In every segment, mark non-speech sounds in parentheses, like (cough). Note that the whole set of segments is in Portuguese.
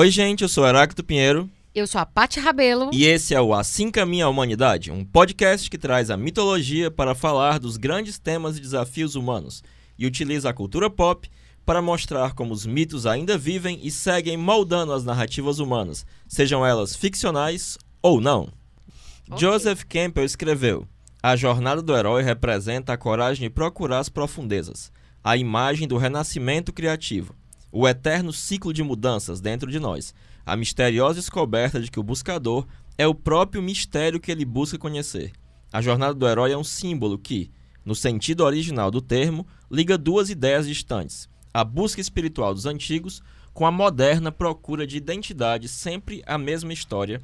Oi, gente, eu sou Heráclito Pinheiro. Eu sou a Paty Rabelo. E esse é o Assim Caminha a Humanidade, um podcast que traz a mitologia para falar dos grandes temas e desafios humanos e utiliza a cultura pop para mostrar como os mitos ainda vivem e seguem moldando as narrativas humanas, sejam elas ficcionais ou não. Okay. Joseph Campbell escreveu: A jornada do herói representa a coragem de procurar as profundezas, a imagem do renascimento criativo, o eterno ciclo de mudanças dentro de nós, a misteriosa descoberta de que o buscador é o próprio mistério que ele busca conhecer. A jornada do herói é um símbolo que, no sentido original do termo, liga duas ideias distantes: a busca espiritual dos antigos com a moderna procura de identidade, sempre a mesma história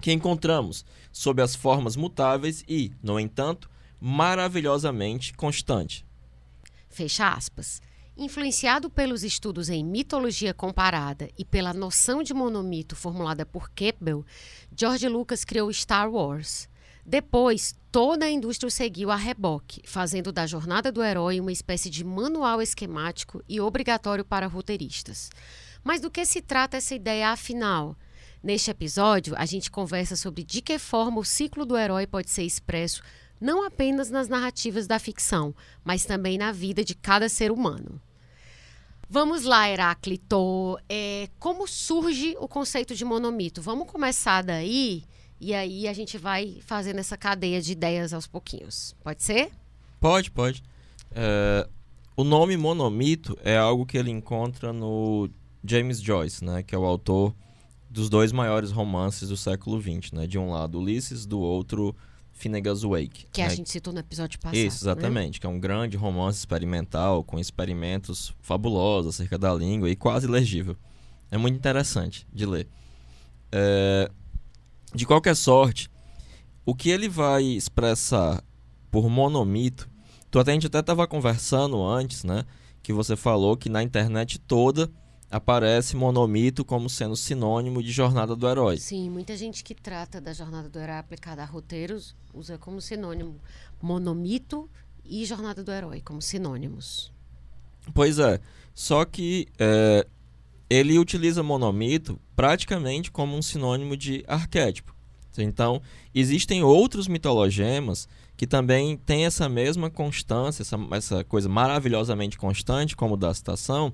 que encontramos sob as formas mutáveis e, no entanto, maravilhosamente constante. Fecha aspas. Influenciado pelos estudos em mitologia comparada e pela noção de monomito formulada por Campbell, George Lucas criou Star Wars. Depois, toda a indústria seguiu a reboque, fazendo da jornada do herói uma espécie de manual esquemático e obrigatório para roteiristas. Mas do que se trata essa ideia afinal? Neste episódio, a gente conversa sobre de que forma o ciclo do herói pode ser expresso não apenas nas narrativas da ficção, mas também na vida de cada ser humano. Vamos lá, Heráclito. É, como surge o conceito de monomito? Vamos começar daí e aí a gente vai fazendo essa cadeia de ideias aos pouquinhos. Pode ser? Pode, pode. É, o nome monomito é algo que ele encontra no James Joyce, né, que é o autor dos dois maiores romances do século XX, né? De um lado Ulisses, do outro Finnegan's Wake. Que né? a gente citou no episódio passado. Isso, né? exatamente. Né? Que é um grande romance experimental com experimentos fabulosos acerca da língua e quase legível. É muito interessante de ler. É... De qualquer sorte, o que ele vai expressar por monomito, tu até, a gente até estava conversando antes, né? Que você falou que na internet toda aparece monomito como sendo sinônimo de jornada do herói. Sim, muita gente que trata da jornada do herói aplicada a roteiros usa como sinônimo monomito e jornada do herói como sinônimos. Pois é, só que é, ele utiliza monomito praticamente como um sinônimo de arquétipo. Então, existem outros mitologemas que também têm essa mesma constância, essa, essa coisa maravilhosamente constante, como da citação,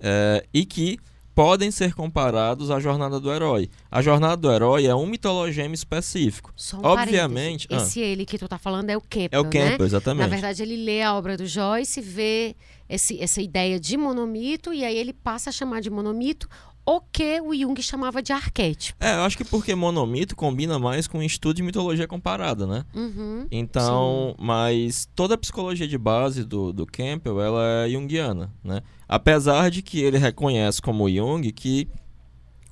é, e que podem ser comparados à jornada do herói. A jornada do herói é um mitologema específico. Só um Obviamente, ah. esse ah, ele que tu tá falando é o Campbell, É o Campbell, né? exatamente. Na verdade, ele lê a obra do Joyce, vê esse, essa ideia de monomito e aí ele passa a chamar de monomito o que o Jung chamava de arquétipo. É, eu acho que porque monomito combina mais com o estudo de mitologia comparada, né? Uhum, então, sim. mas toda a psicologia de base do, do Campbell, ela é junguiana, né? Apesar de que ele reconhece como Jung que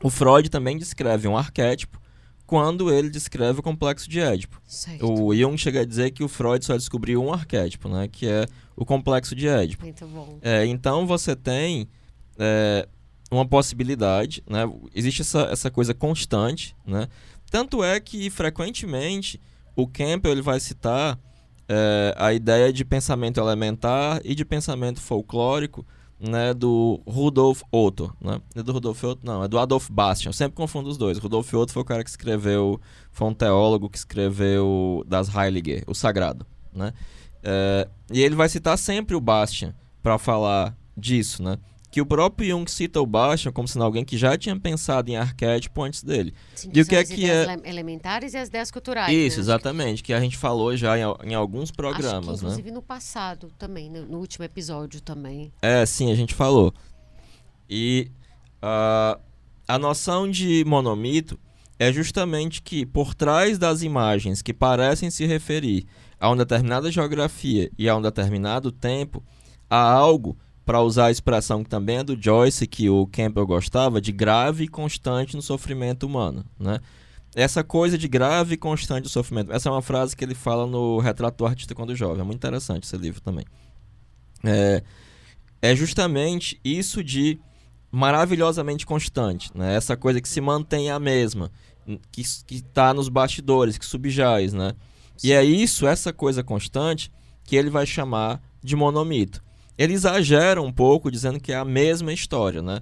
o Freud também descreve um arquétipo quando ele descreve o complexo de Édipo. Certo. O Jung chega a dizer que o Freud só descobriu um arquétipo, né? Que é o complexo de Édipo. Muito bom. É, então você tem... É, uma possibilidade, né? Existe essa, essa coisa constante, né? Tanto é que, frequentemente, o Campbell ele vai citar é, a ideia de pensamento elementar e de pensamento folclórico né, do Rudolf Otto, né? É do Rudolf Otto, não, é do Adolf Bastian. Eu sempre confundo os dois. Rudolf Otto foi o cara que escreveu, foi um teólogo que escreveu das Heiliger, o Sagrado, né? É, e ele vai citar sempre o Bastian para falar disso, né? Que o próprio Jung cita o Bastian como sendo alguém que já tinha pensado em arquétipo antes dele. Sim, e o que é que é elementares e as ideias culturais. Isso, né? exatamente, que a gente falou já em, em alguns programas, que, inclusive né? no passado também, no, no, último episódio também. É, sim, a gente falou. E uh, a noção de monomito é justamente que por trás das imagens que parecem se referir a uma determinada geografia e a um determinado tempo, há algo para usar a expressão que também é do Joyce, que o Campbell gostava, de grave e constante no sofrimento humano, né? Essa coisa de grave e constante sofrimento. Essa é uma frase que ele fala no Retrato do Artista Quando Jovem. É muito interessante esse livro também. É, é justamente isso de maravilhosamente constante, né? Essa coisa que se mantém a mesma, que está nos bastidores, que subjaz, né? E é isso, essa coisa constante, que ele vai chamar de monomito ele exagera um pouco dizendo que é a mesma história, né?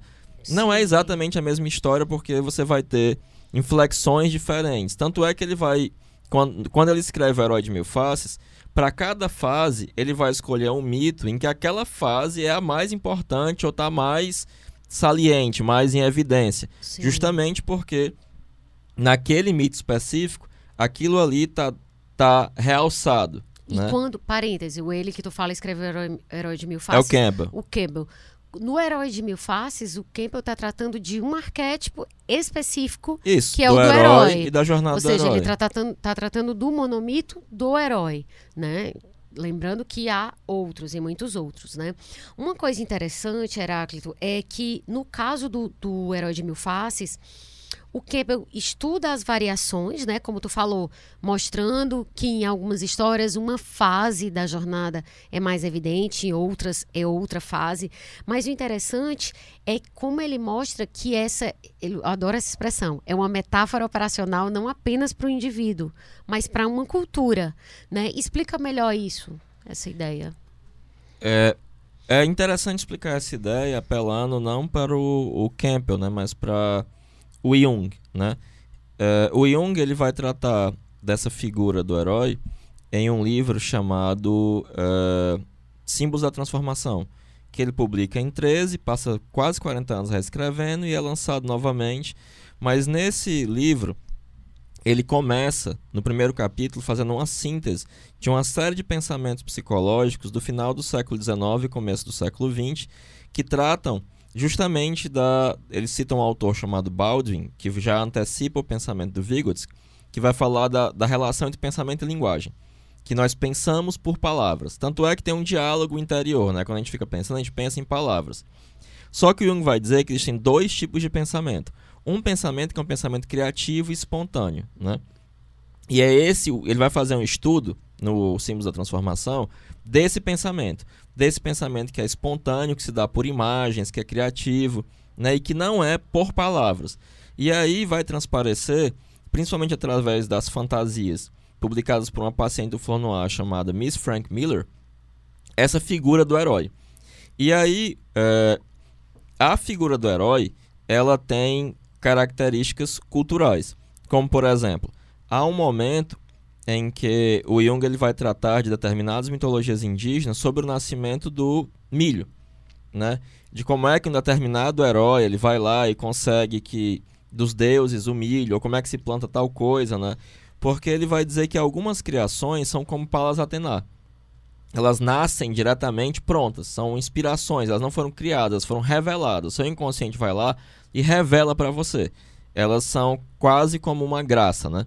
Não é exatamente a mesma história, porque você vai ter inflexões diferentes. Tanto é que ele vai. Quando, quando ele escreve o Herói de Mil Faces, para cada fase ele vai escolher um mito em que aquela fase é a mais importante ou está mais saliente, mais em evidência. Sim. Justamente porque naquele mito específico, aquilo ali tá, tá realçado. E né? quando, parêntese, o ele que tu fala escreveu Herói, Herói de Mil É o Faces. Campbell. o Campbell. No Herói de Mil Faces, o Campbell está tratando de um arquétipo específico, Isso, que é do o do herói, herói. e da jornada ou seja, do herói. ele está tratando, tá tratando do monomito do herói, né? Lembrando que há outros e muitos outros, né? Uma coisa interessante, Heráclito, é que no caso do, do Herói de Mil Faces, o Campbell estuda as variações, né? Como tu falou, mostrando que em algumas histórias uma fase da jornada é mais evidente, em outras é outra fase. Mas o interessante é como ele mostra que essa, eu adoro essa expressão, é uma metáfora operacional não apenas para o indivíduo, mas para uma cultura, né? Explica melhor isso, essa ideia. É, é interessante explicar essa ideia apelando não para o, o Campbell, né, mas para o Jung, né? É, o Jung ele vai tratar dessa figura do herói em um livro chamado é, Símbolos da Transformação, que ele publica em 13, passa quase 40 anos reescrevendo e é lançado novamente. Mas nesse livro ele começa no primeiro capítulo fazendo uma síntese de uma série de pensamentos psicológicos do final do século XIX e começo do século XX que tratam justamente da. Ele cita um autor chamado Baldwin, que já antecipa o pensamento do Vygotsky, que vai falar da, da relação entre pensamento e linguagem. Que nós pensamos por palavras. Tanto é que tem um diálogo interior, né? Quando a gente fica pensando, a gente pensa em palavras. Só que Jung vai dizer que existem dois tipos de pensamento. Um pensamento que é um pensamento criativo e espontâneo, né? E é esse, ele vai fazer um estudo no Símbolos da Transformação desse pensamento, desse pensamento que é espontâneo, que se dá por imagens, que é criativo, né, e que não é por palavras. E aí vai transparecer, principalmente através das fantasias publicadas por uma paciente do Flor Noir chamada Miss Frank Miller, essa figura do herói. E aí, é, a figura do herói, ela tem características culturais, como por exemplo, há um momento em que o Jung ele vai tratar de determinadas mitologias indígenas sobre o nascimento do milho, né? De como é que um determinado herói ele vai lá e consegue que dos deuses o milho, ou como é que se planta tal coisa, né? Porque ele vai dizer que algumas criações são como Palas Atena. Elas nascem diretamente prontas, são inspirações, elas não foram criadas, foram reveladas. Seu inconsciente vai lá e revela para você. Elas são quase como uma graça, né?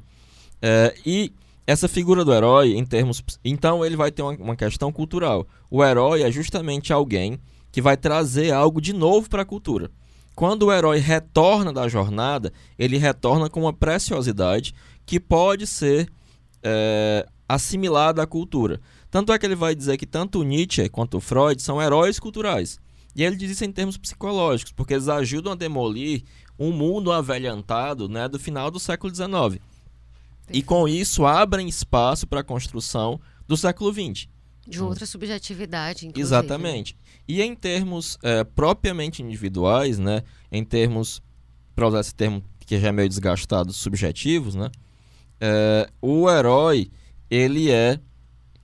É, e essa figura do herói, em termos. Então, ele vai ter uma, uma, questão cultural. O herói é justamente alguém que vai trazer algo de novo para a cultura. Quando o herói retorna da jornada, ele retorna com uma preciosidade que pode ser é, assimilada à cultura. Tanto é que ele vai dizer que tanto Nietzsche quanto Freud são heróis culturais. E ele diz isso em termos psicológicos, porque eles ajudam a demolir um mundo avelhantado né, do final do século XIX. E com isso abrem espaço para a construção do século XX. De outra subjetividade, inclusive. Exatamente. E em termos é, propriamente individuais, né, em termos, para usar esse termo que já é meio desgastado, subjetivos, né, é, o herói ele é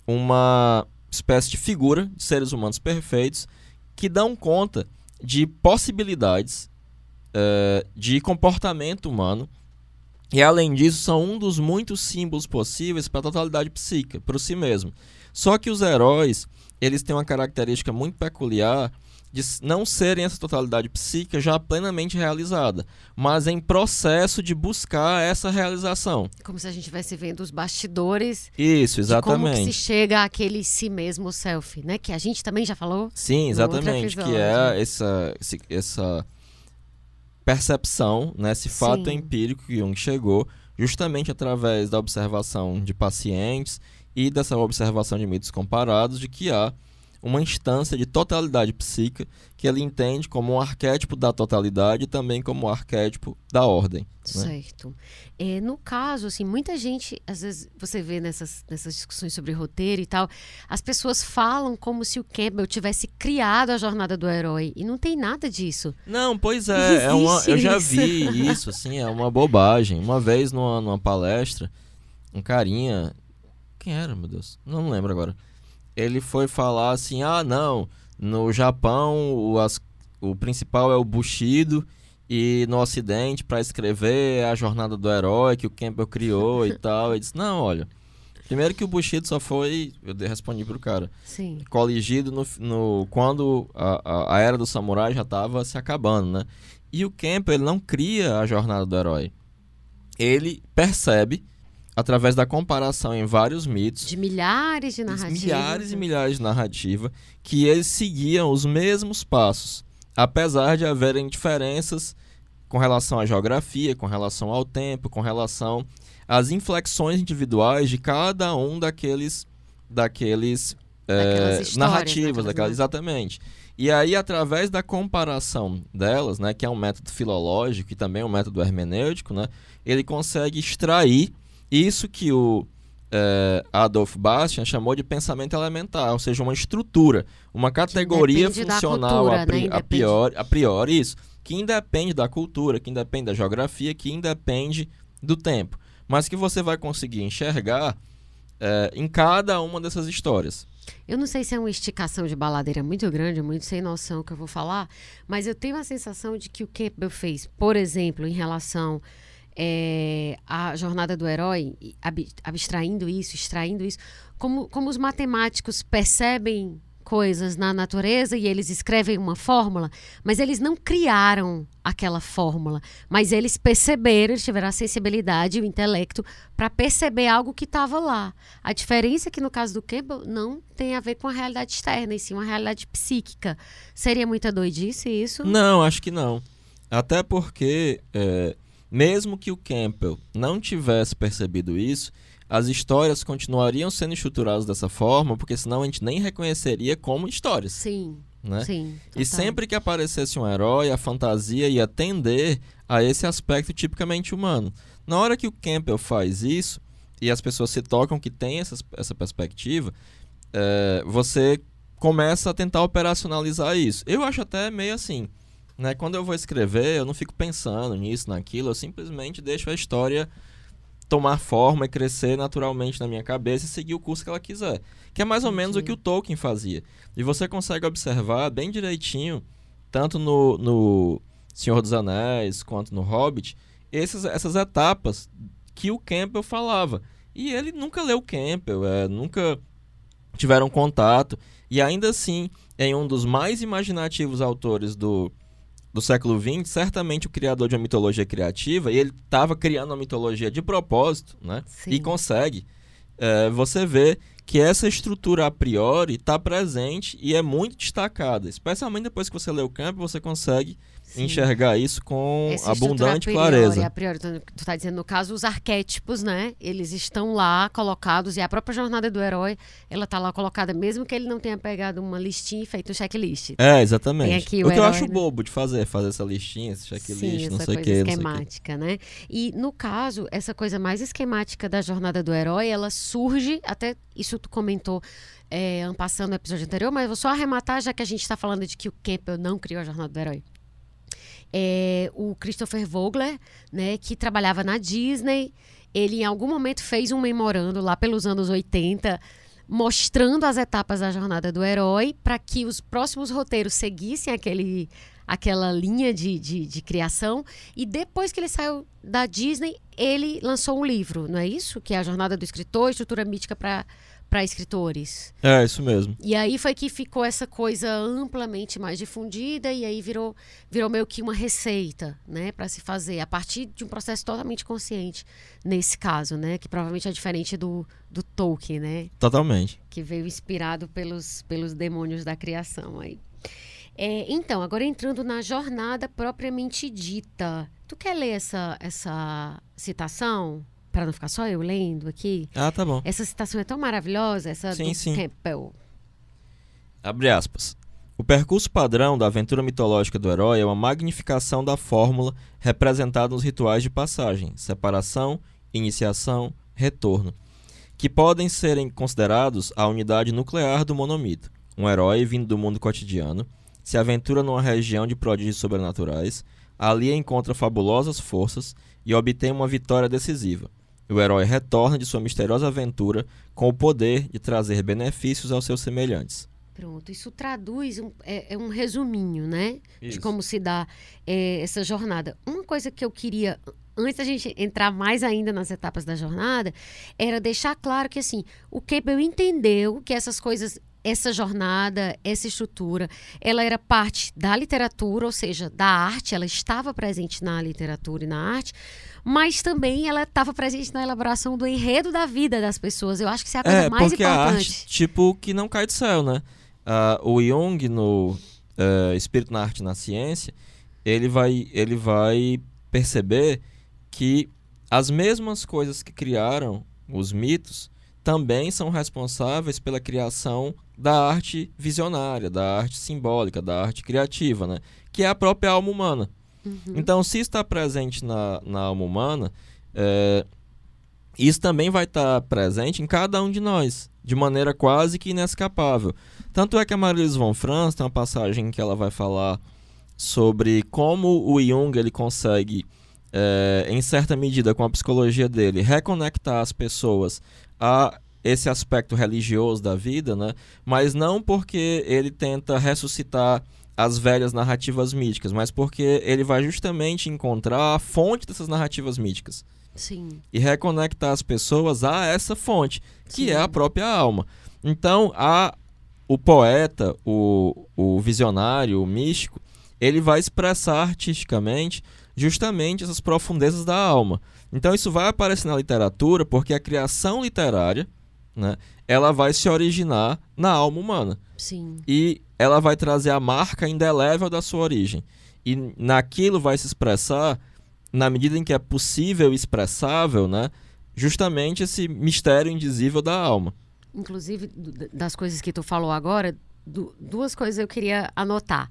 uma espécie de figura de seres humanos perfeitos que dão conta de possibilidades é, de comportamento humano e além disso, são um dos muitos símbolos possíveis para a totalidade psíquica, para si mesmo. Só que os heróis, eles têm uma característica muito peculiar de não serem essa totalidade psíquica já plenamente realizada, mas em processo de buscar essa realização. Como se a gente estivesse vendo os bastidores. Isso, exatamente. como que se chega àquele si mesmo self, né? Que a gente também já falou. Sim, exatamente. Que é essa, essa percepção, né, esse fato Sim. empírico que Jung chegou, justamente através da observação de pacientes e dessa observação de mitos comparados, de que há uma instância de totalidade psíquica que ele entende como um arquétipo da totalidade e também como um arquétipo da ordem. Né? Certo. É, no caso, assim, muita gente, às vezes você vê nessas, nessas discussões sobre roteiro e tal, as pessoas falam como se o Campbell tivesse criado a jornada do herói e não tem nada disso. Não, pois é, é uma, eu já vi isso, assim, é uma bobagem. Uma vez numa, numa palestra, um carinha, quem era, meu Deus? Não lembro agora ele foi falar assim: ah, não, no Japão o, as, o principal é o Bushido e no Ocidente, para escrever é a jornada do herói que o Campbell criou e (laughs) tal. Ele disse: não, olha. Primeiro que o Bushido só foi, eu respondi pro cara, Sim. coligido no, no, quando a, a, a era do samurai já estava se acabando, né? E o Campbell ele não cria a jornada do herói. Ele percebe através da comparação em vários mitos. De milhares de narrativas. Milhares e milhares de narrativas, que eles seguiam os mesmos passos, apesar de haverem diferenças com relação à geografia, com relação ao tempo, com relação às inflexões individuais de cada um daqueles daqueles é, narrativas, daquelas, exatamente. E aí, através da comparação delas, né, que é um método filológico e também um método hermenêutico, né, ele consegue extrair isso que o é, Adolf Bastian chamou de pensamento elementar, ou seja, uma estrutura, uma categoria funcional cultura, a, pri né? a, priori, a priori, isso, que independe da cultura, que independe da geografia, que independe do tempo, mas que você vai conseguir enxergar é, em cada uma dessas histórias. Eu não sei se é uma esticação de baladeira muito grande, muito sem noção que eu vou falar, mas eu tenho a sensação de que o Campbell fez, por exemplo, em relação é, a jornada do herói, ab, abstraindo isso, extraindo isso, como, como os matemáticos percebem coisas na natureza e eles escrevem uma fórmula, mas eles não criaram aquela fórmula, mas eles perceberam, eles tiveram a sensibilidade e o intelecto para perceber algo que estava lá. A diferença é que no caso do Campbell não tem a ver com a realidade externa, e sim uma realidade psíquica. Seria muita doidice isso? Não, acho que não. Até porque é, mesmo que o Campbell não tivesse percebido isso, as histórias continuariam sendo estruturadas dessa forma, porque senão a gente nem reconheceria como histórias. Sim. Né? Sim, e sempre que aparecesse um herói, a fantasia ia tender a esse aspecto tipicamente humano. Na hora que o Campbell faz isso, e as pessoas se tocam que tem essa, essa perspectiva, é, você começa a tentar operacionalizar isso. Eu acho até meio assim. Né? Quando eu vou escrever, eu não fico pensando nisso, naquilo, eu simplesmente deixo a história tomar forma e crescer naturalmente na minha cabeça e seguir o curso que ela quiser. Que é mais ou menos o que o Tolkien fazia. E você consegue observar bem direitinho, tanto no, no Senhor dos Anéis quanto no Hobbit, esses, essas etapas que o Campbell falava. E ele nunca leu Campbell, é, nunca tiveram contato. E ainda assim, em um dos mais imaginativos autores do, do século XX, certamente o criador de uma mitologia criativa, e ele estava criando uma mitologia de propósito, né? Sim. E consegue. É, você vê que essa estrutura a priori está presente e é muito destacada. Especialmente depois que você lê o campo, você consegue Sim. enxergar isso com Essa abundante a priori, clareza. A priori, tu está dizendo, no caso, os arquétipos, né? Eles estão lá colocados e a própria jornada do herói, ela está lá colocada, mesmo que ele não tenha pegado uma listinha e feito um checklist. É, exatamente. o, o que herói, eu acho né? bobo de fazer, fazer essa listinha, esse checklist, Sim, não sei o que. esquemática, né? E no caso, essa coisa mais esquemática da jornada do herói, ela surge, até isso tu comentou é, passando no episódio anterior, mas vou só arrematar, já que a gente está falando de que o Campbell não criou a jornada do herói é, o Christopher Vogler, né, que trabalhava na Disney. Ele, em algum momento, fez um memorando lá pelos anos 80, mostrando as etapas da jornada do herói para que os próximos roteiros seguissem aquele, aquela linha de, de, de, criação. E depois que ele saiu da Disney, ele lançou um livro, não é isso? Que é a Jornada do Escritor, Estrutura Mítica para para escritores. É, isso mesmo. E aí foi que ficou essa coisa amplamente mais difundida e aí virou, virou meio que uma receita, né, para se fazer a partir de um processo totalmente consciente nesse caso, né, que provavelmente é diferente do, do Tolkien, né? Totalmente. Que veio inspirado pelos, pelos demônios da criação aí. É, então, agora entrando na jornada propriamente dita. Tu quer ler essa, essa citação? Para não ficar só eu lendo aqui. Ah, tá bom. Essa citação é tão maravilhosa, essa sim, do sim. Campbell. Abre aspas. O percurso padrão da aventura mitológica do herói é uma magnificação da fórmula representada nos rituais de passagem, separação, iniciação, retorno, que podem serem considerados a unidade nuclear do monomito. Um herói vindo do mundo cotidiano se aventura numa região de prodígios sobrenaturais, ali encontra fabulosas forças e obtém uma vitória decisiva. O herói retorna de sua misteriosa aventura com o poder de trazer benefícios aos seus semelhantes. Pronto, isso traduz um, é, é um resuminho, né? Isso. De como se dá é, essa jornada. Uma coisa que eu queria, antes da gente entrar mais ainda nas etapas da jornada, era deixar claro que assim, o Campbell entendeu que essas coisas essa jornada, essa estrutura, ela era parte da literatura, ou seja, da arte, ela estava presente na literatura e na arte, mas também ela estava presente na elaboração do enredo da vida das pessoas. Eu acho que isso é a coisa É, mais porque importante. a arte, tipo, que não cai do céu, né? Ah, o Jung, no eh, Espírito na Arte e na Ciência, ele vai, ele vai perceber que as mesmas coisas que criaram os mitos também são responsáveis pela criação da arte visionária, da arte simbólica, da arte criativa, né? Que é a própria alma humana. Então, se está presente na, na alma humana, é, isso também vai estar presente em cada um de nós, de maneira quase que inescapável. Tanto é que a Marilise von Franz tem uma passagem em que ela vai falar sobre como o Jung ele consegue, é, em certa medida, com a psicologia dele, reconectar as pessoas a esse aspecto religioso da vida, né? mas não porque ele tenta ressuscitar as velhas narrativas míticas, mas porque ele vai justamente encontrar a fonte dessas narrativas míticas Sim. e reconectar as pessoas a essa fonte, que Sim. é a própria alma. Então, a, o poeta, o, o visionário, o místico, ele vai expressar artisticamente justamente essas profundezas da alma. Então, isso vai aparecer na literatura porque a criação literária, né, ela vai se originar na alma humana Sim. e ela vai trazer a marca indelével da sua origem. E naquilo vai se expressar, na medida em que é possível e expressável, né, justamente esse mistério indizível da alma. Inclusive, das coisas que tu falou agora, du- duas coisas eu queria anotar.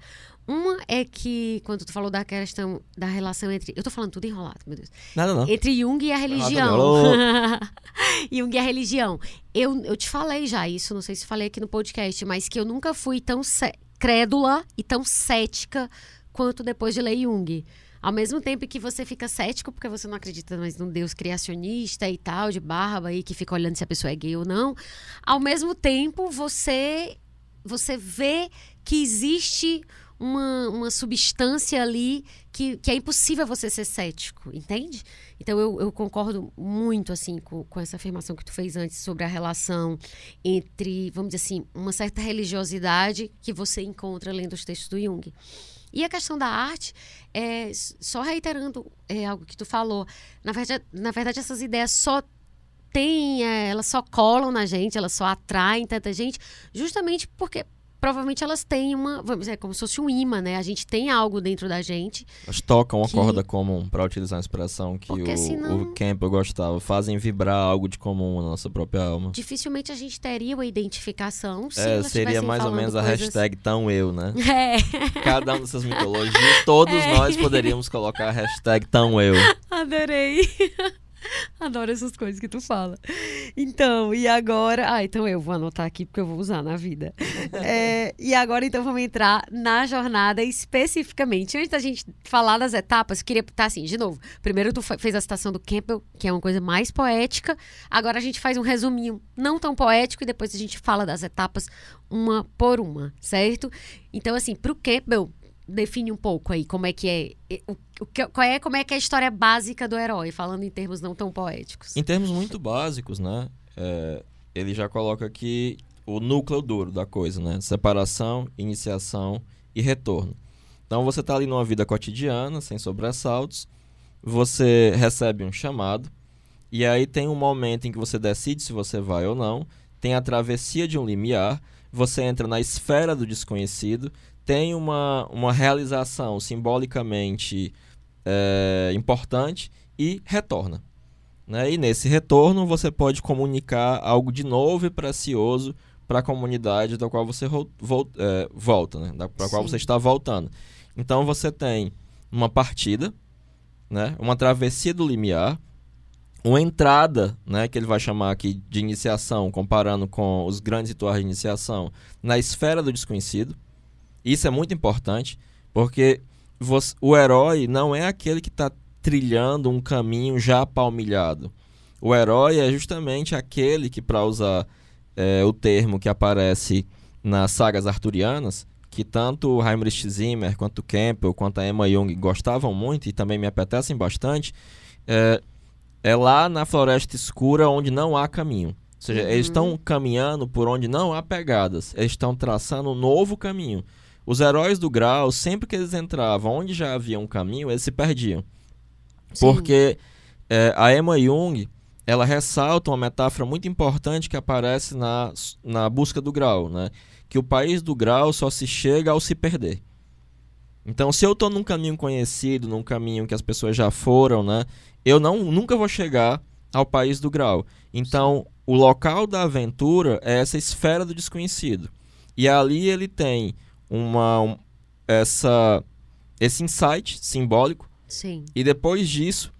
Uma é que, quando tu falou da questão da relação entre. Eu tô falando tudo enrolado, meu Deus. Nada não. Entre Jung e a religião. (laughs) Jung e a religião. Eu, eu te falei já isso, não sei se falei aqui no podcast, mas que eu nunca fui tão crédula e tão cética quanto depois de ler Jung. Ao mesmo tempo que você fica cético porque você não acredita mais num Deus criacionista e tal, de barba e que fica olhando se a pessoa é gay ou não, ao mesmo tempo você você vê que existe uma, uma substância ali que, que é impossível você ser cético, entende? Então eu, eu concordo muito assim com, com essa afirmação que tu fez antes sobre a relação entre, vamos dizer assim, uma certa religiosidade que você encontra lendo os textos do Jung. E a questão da arte, é, só reiterando é, algo que tu falou, na verdade, na verdade essas ideias só têm, é, elas só colam na gente, elas só atraem tanta gente, justamente porque provavelmente elas têm uma, vamos dizer, como se fosse um imã, né? A gente tem algo dentro da gente Elas tocam uma Que- corda comum, para utilizar a expressão que Porque o, senão- o Campbell gostava. Fazem vibrar algo de comum na nossa própria alma. dificilmente a gente teria uma identificação se É, seria mais ou menos a coisas- hashtag tão eu, né? É, Cada uma dessas mitologias, todos (laughs) É. nós poderíamos colocar a hashtag tão eu. (laughs) adorei. (laughs) Adoro essas coisas que tu fala. Então, e agora. Ah, então eu vou anotar aqui porque eu vou usar na vida. (laughs) É, e agora, então, vamos entrar na jornada especificamente. Antes da gente falar das etapas, queria estar assim, de novo. Primeiro, tu fez a citação do Campbell, que é uma coisa mais poética. Agora a gente faz um resuminho não tão poético e depois a gente fala das etapas uma por uma, certo? Então, assim, pro Campbell, define um pouco aí como é que é. O, qual é como é que é a história básica do herói, falando em termos não tão poéticos. Em termos muito básicos, né? é, ele já coloca aqui o núcleo duro da coisa, né? Separação, iniciação e retorno. Então você está ali numa vida cotidiana, sem sobressaltos, você recebe um chamado, e aí tem um momento em que você decide se você vai ou não, tem a travessia de um limiar, você entra na esfera do desconhecido, tem uma, uma realização simbolicamente é, importante e retorna. Né? E nesse retorno você pode comunicar algo de novo e precioso para a comunidade da qual você é, volta, né? Para a qual você está voltando. Então você tem uma partida, né? Uma travessia do limiar, uma entrada, né? Que ele vai chamar aqui de iniciação, comparando com os grandes rituais de iniciação, na esfera do desconhecido. Isso é muito importante, porque você, o herói não é aquele que está trilhando um caminho já palmilhado. O herói é justamente aquele que, para usar é, o termo que aparece nas sagas arturianas, que tanto o Heinrich Zimmer, quanto o Campbell, quanto a Emma Jung gostavam muito e também me apetecem bastante, é, é lá na floresta escura onde não há caminho. Ou seja, uhum. eles estão caminhando por onde não há pegadas. Eles estão traçando um novo caminho. Os heróis do grau, sempre que eles entravam onde já havia um caminho, eles se perdiam. Sim. Porque é, a Emma Jung, ela ressalta uma metáfora muito importante que aparece na, na busca do grau, né? Que o país do grau só se chega ao se perder. Então, se eu estou num caminho conhecido, num caminho que as pessoas já foram, né? Eu não, nunca vou chegar ao país do grau. Então, o local da aventura é essa esfera do desconhecido. E ali ele tem uma um, essa esse insight simbólico. Sim. E depois disso,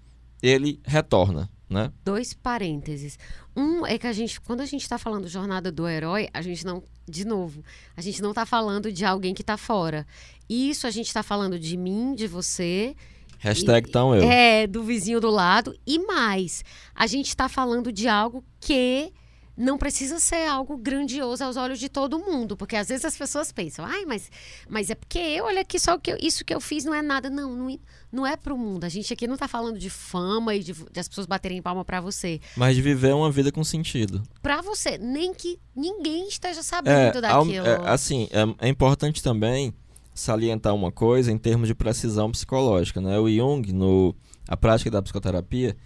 ele retorna né? Dois parênteses. Um é que a gente, quando a gente está falando jornada do herói, a gente não, de novo, a gente não está falando de alguém que está fora. Isso a gente está falando de mim, de você. Hashtag e, tão eu. É, do vizinho do lado. E mais, a gente está falando de algo que não precisa ser algo grandioso aos olhos de todo mundo, porque às vezes as pessoas pensam, ai, mas, mas é porque eu, olha aqui, só que eu, isso que eu fiz não é nada. Não, não, não é pro mundo. A gente aqui não tá falando de fama e de, de as pessoas baterem palma para você. Mas de viver uma vida com sentido. Para você, nem que ninguém esteja sabendo é, daquilo. É, assim, é, é importante também salientar uma coisa em termos de precisão psicológica, né? O Jung, no A Prática da Psicoterapia,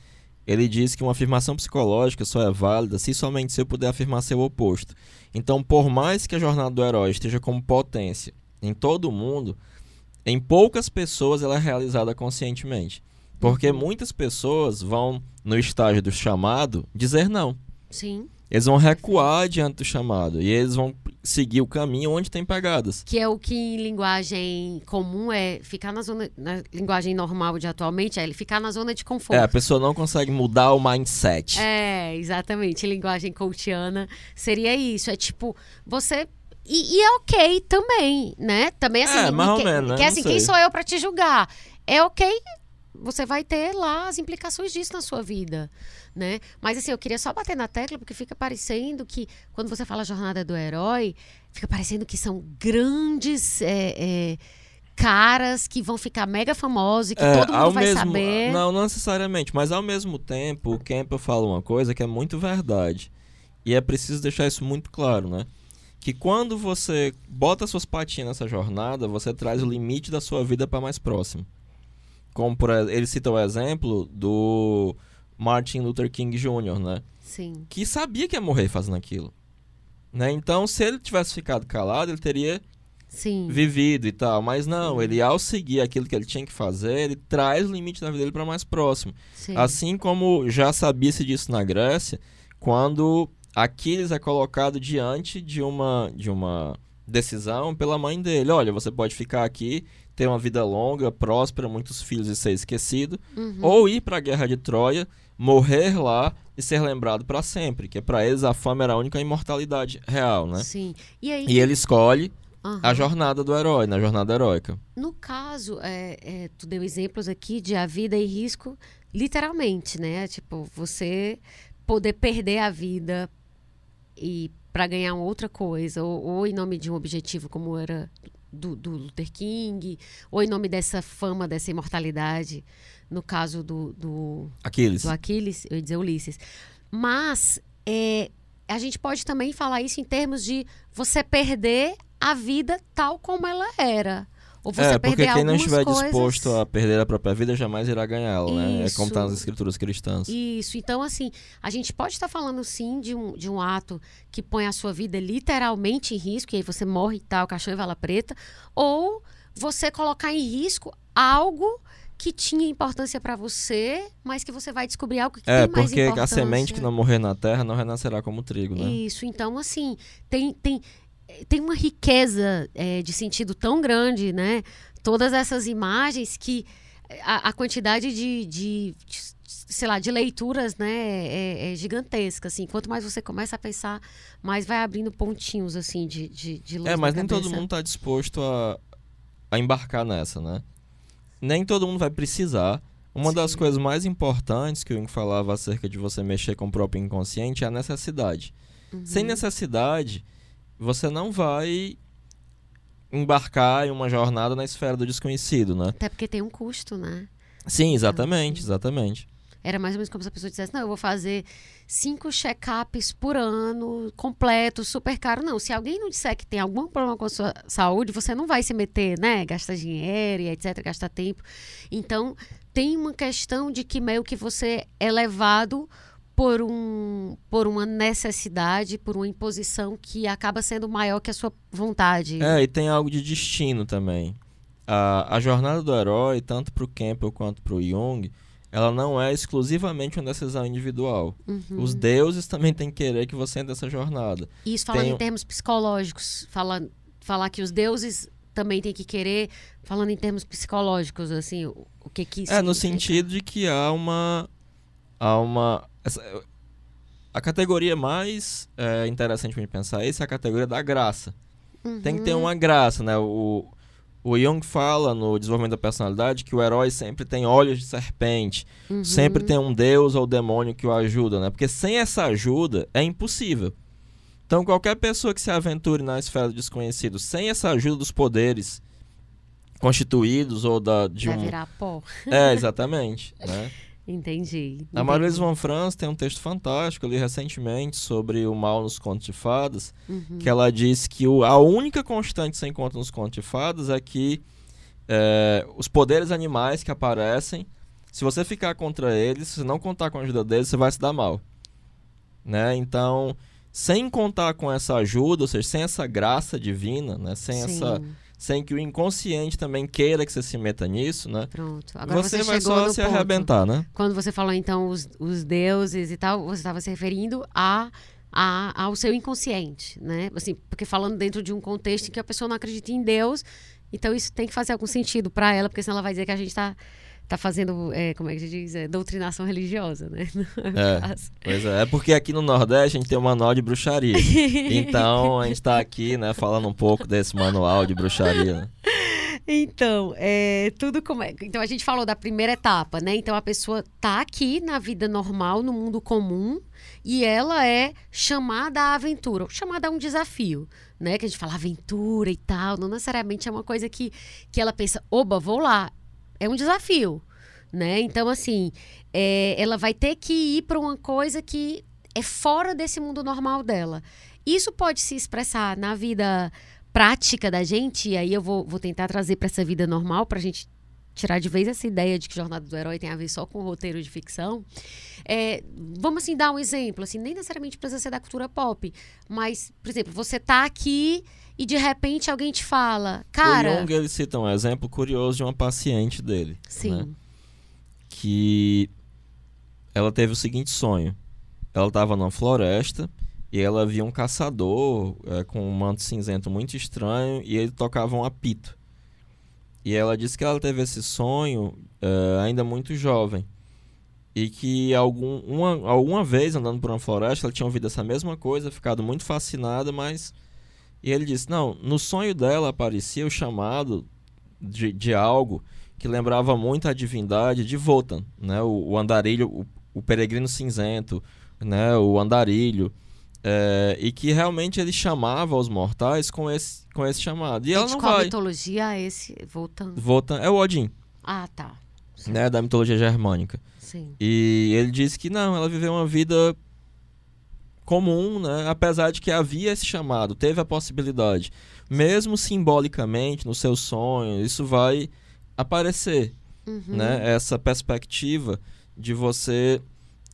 ele diz que uma afirmação psicológica só é válida se somente se eu puder afirmar seu oposto. Então, por mais que a jornada do herói esteja como potência em todo o mundo, em poucas pessoas ela é realizada conscientemente. Porque uhum. muitas pessoas vão, no estágio do chamado, dizer não. Sim. Eles vão recuar diante do chamado e eles vão seguir o caminho onde tem pegadas. Que é o que em linguagem comum é ficar na zona, na linguagem normal de atualmente, é ele ficar na zona de conforto. É, a pessoa não consegue mudar o mindset. É, exatamente. Linguagem coachiana seria isso. É tipo, você e, e, é ok também, né? Também assim, é, mais ou menos, né? que assim, quem sou eu para te julgar? É ok, você vai ter lá as implicações disso na sua vida né? Mas assim, eu queria só bater na tecla porque fica parecendo que quando você fala jornada do herói, fica parecendo que são grandes é, é, caras que vão ficar mega famosos e que é, todo mundo vai mesmo, saber. Não, não necessariamente, mas ao mesmo tempo, o Campbell fala uma coisa que é muito verdade. E é preciso deixar isso muito claro, né? Que quando você bota suas patinhas nessa jornada, você traz o limite da sua vida para mais próximo. Como por ele cita o exemplo do Martin Luther King Jr., né? Sim. Que sabia que ia morrer fazendo aquilo. Né? Então, se ele tivesse ficado calado, ele teria Sim. vivido e tal. Mas não, ele ao seguir aquilo que ele tinha que fazer, ele traz o limite da vida dele para mais próximo. Sim. Assim como já sabia-se disso na Grécia, quando Aquiles é colocado diante de uma, de uma decisão pela mãe dele. Olha, você pode ficar aqui ter uma vida longa, próspera, muitos filhos e ser esquecido, uhum. ou ir para a guerra de Troia, morrer lá e ser lembrado para sempre, que para eles a fama era a única imortalidade real, né? Sim. E, aí... e ele escolhe uhum. a jornada do herói, na jornada heróica. No caso, é, é, tu deu exemplos aqui de a vida em risco, literalmente, né? Tipo, você poder perder a vida e para ganhar outra coisa, ou, ou, em nome de um objetivo como era do, do, Luther King, ou em nome dessa fama, dessa imortalidade, no caso do, do Aquiles. Do Aquiles, eu ia dizer Ulisses. Mas é, a gente pode também falar isso em termos de você perder a vida tal como ela era. Ou você é, porque quem não estiver coisas... disposto a perder a própria vida jamais irá ganhá-la, né? É como está nas escrituras cristãs. Isso. Então, assim, a gente pode estar falando, sim, de um, de um ato que põe a sua vida literalmente em risco, e aí você morre e tal, caixão e vala preta, ou você colocar em risco algo que tinha importância para você, mas que você vai descobrir algo que É, tem mais porque a importância. semente que não morrer na terra não renascerá como trigo, né? Isso, então assim, tem, tem, tem uma riqueza é, de sentido tão grande, né? Todas essas imagens que a, a quantidade de, de, de, sei lá, de leituras, né, é, é gigantesca, assim. Quanto mais você começa a pensar, mais vai abrindo pontinhos, assim, de, de, de luz É, mas nem todo mundo tá disposto a, a embarcar nessa, né? Nem todo mundo vai precisar. Uma das Sim. coisas mais importantes que o Jung falava acerca de você mexer com o próprio inconsciente é a necessidade. Uhum. Sem necessidade, você não vai embarcar em uma jornada na esfera do desconhecido, né? Até porque tem um custo, né? Sim, exatamente, sim. exatamente. Era mais ou menos como se a pessoa dissesse, não, eu vou fazer cinco check-ups por ano, completo, super caro. Não, se alguém não disser que tem algum problema com a sua saúde, você não vai se meter, né? Gastar dinheiro e etc, gastar tempo. Então, tem uma questão de que meio que você é levado por, um, por uma necessidade, por uma imposição que acaba sendo maior que a sua vontade. É, e tem algo de destino também. A, a jornada do herói, tanto para o Campbell quanto para o Jung, ela não é exclusivamente uma decisão individual. Uhum. Os deuses também têm que querer que você entre nessa jornada. Isso falando Tem- em termos psicológicos, fala, falar que os deuses também têm que querer, falando em termos psicológicos, assim, o, o que que É, no significa? sentido de que há uma. Há uma. Essa- a categoria mais é, interessante para gente pensar isso é a categoria da graça. Tem que ter Uhum. uma graça, né? O, o Jung fala no desenvolvimento da personalidade que o herói sempre tem olhos de serpente, Uhum. sempre tem um deus ou demônio que o ajuda, né? Porque sem essa ajuda é impossível. Então qualquer pessoa que se aventure na esfera do desconhecido sem essa ajuda dos poderes constituídos ou da de Vai um virar pó. é (laughs) exatamente, né? Entendi. A entendi. Van Franz tem um texto fantástico ali recentemente sobre o mal nos contos de fadas, Uhum. que ela diz que o- a única constante que você encontra nos contos de fadas é que é, os poderes animais que aparecem, se você ficar contra eles, se você não contar com a ajuda deles, você vai se dar mal. Né? Então, sem contar com essa ajuda, ou seja, sem essa graça divina, né? sem, Sim, essa, sem que o inconsciente também queira que você se meta nisso, né? Pronto. Agora você, você, vai só se ponto. arrebentar, né? Quando você falou, então, os, os deuses e tal, você estava se referindo a, a, ao seu inconsciente, né? Assim, porque falando dentro de um contexto em que a pessoa não acredita em Deus, então isso tem que fazer algum sentido para ela, porque senão ela vai dizer que a gente está tá fazendo, é, como é que se diz? É, doutrinação religiosa, né? (laughs) É. Pois é, é porque aqui no Nordeste a gente tem um manual de bruxaria. (laughs) Então a gente tá aqui, né, falando um pouco desse manual de bruxaria. né? Então, é, tudo como é. Então a gente falou da primeira etapa, né? Então a pessoa tá aqui na vida normal, no mundo comum, e ela é chamada à aventura, ou chamada a um desafio, né? Que a gente fala aventura e tal, não necessariamente é uma coisa que, que ela pensa, oba, vou lá. É um desafio, né? Então, assim, é, ela vai ter que ir para uma coisa que é fora desse mundo normal dela. Isso pode se expressar na vida prática da gente, e aí eu vou, vou tentar trazer para essa vida normal, para a gente tirar de vez essa ideia de que Jornada do Herói tem a ver só com roteiro de ficção. É, vamos assim dar um exemplo, assim, nem necessariamente precisa ser da cultura pop, mas, por exemplo, você tá aqui e de repente alguém te fala, cara, O Jung ele cita um exemplo curioso de uma paciente dele, sim, né? que ela teve o seguinte sonho. Ela estava numa floresta e ela via um caçador é, com um manto cinzento muito estranho e ele tocava um apito. E ela disse que ela teve esse sonho é, ainda muito jovem. E que algum, uma, alguma vez andando por uma floresta ela tinha ouvido essa mesma coisa, ficado muito fascinada, mas. E ele disse: não, no sonho dela aparecia o chamado de, de algo que lembrava muito a divindade de Votan, né? O, o andarilho, o, o peregrino cinzento, né? O andarilho. É, e que realmente ele chamava os mortais com esse, com esse chamado. E ela não qual vai. mitologia é esse? Voltando. Votan é o Odin, Ah, tá. Sim. né? Da mitologia germânica. Sim. E ele disse que não, ela viveu uma vida comum, né? Apesar de que havia esse chamado, teve a possibilidade. Mesmo simbolicamente, no seu sonho, isso vai aparecer, Uhum. né? Essa perspectiva de você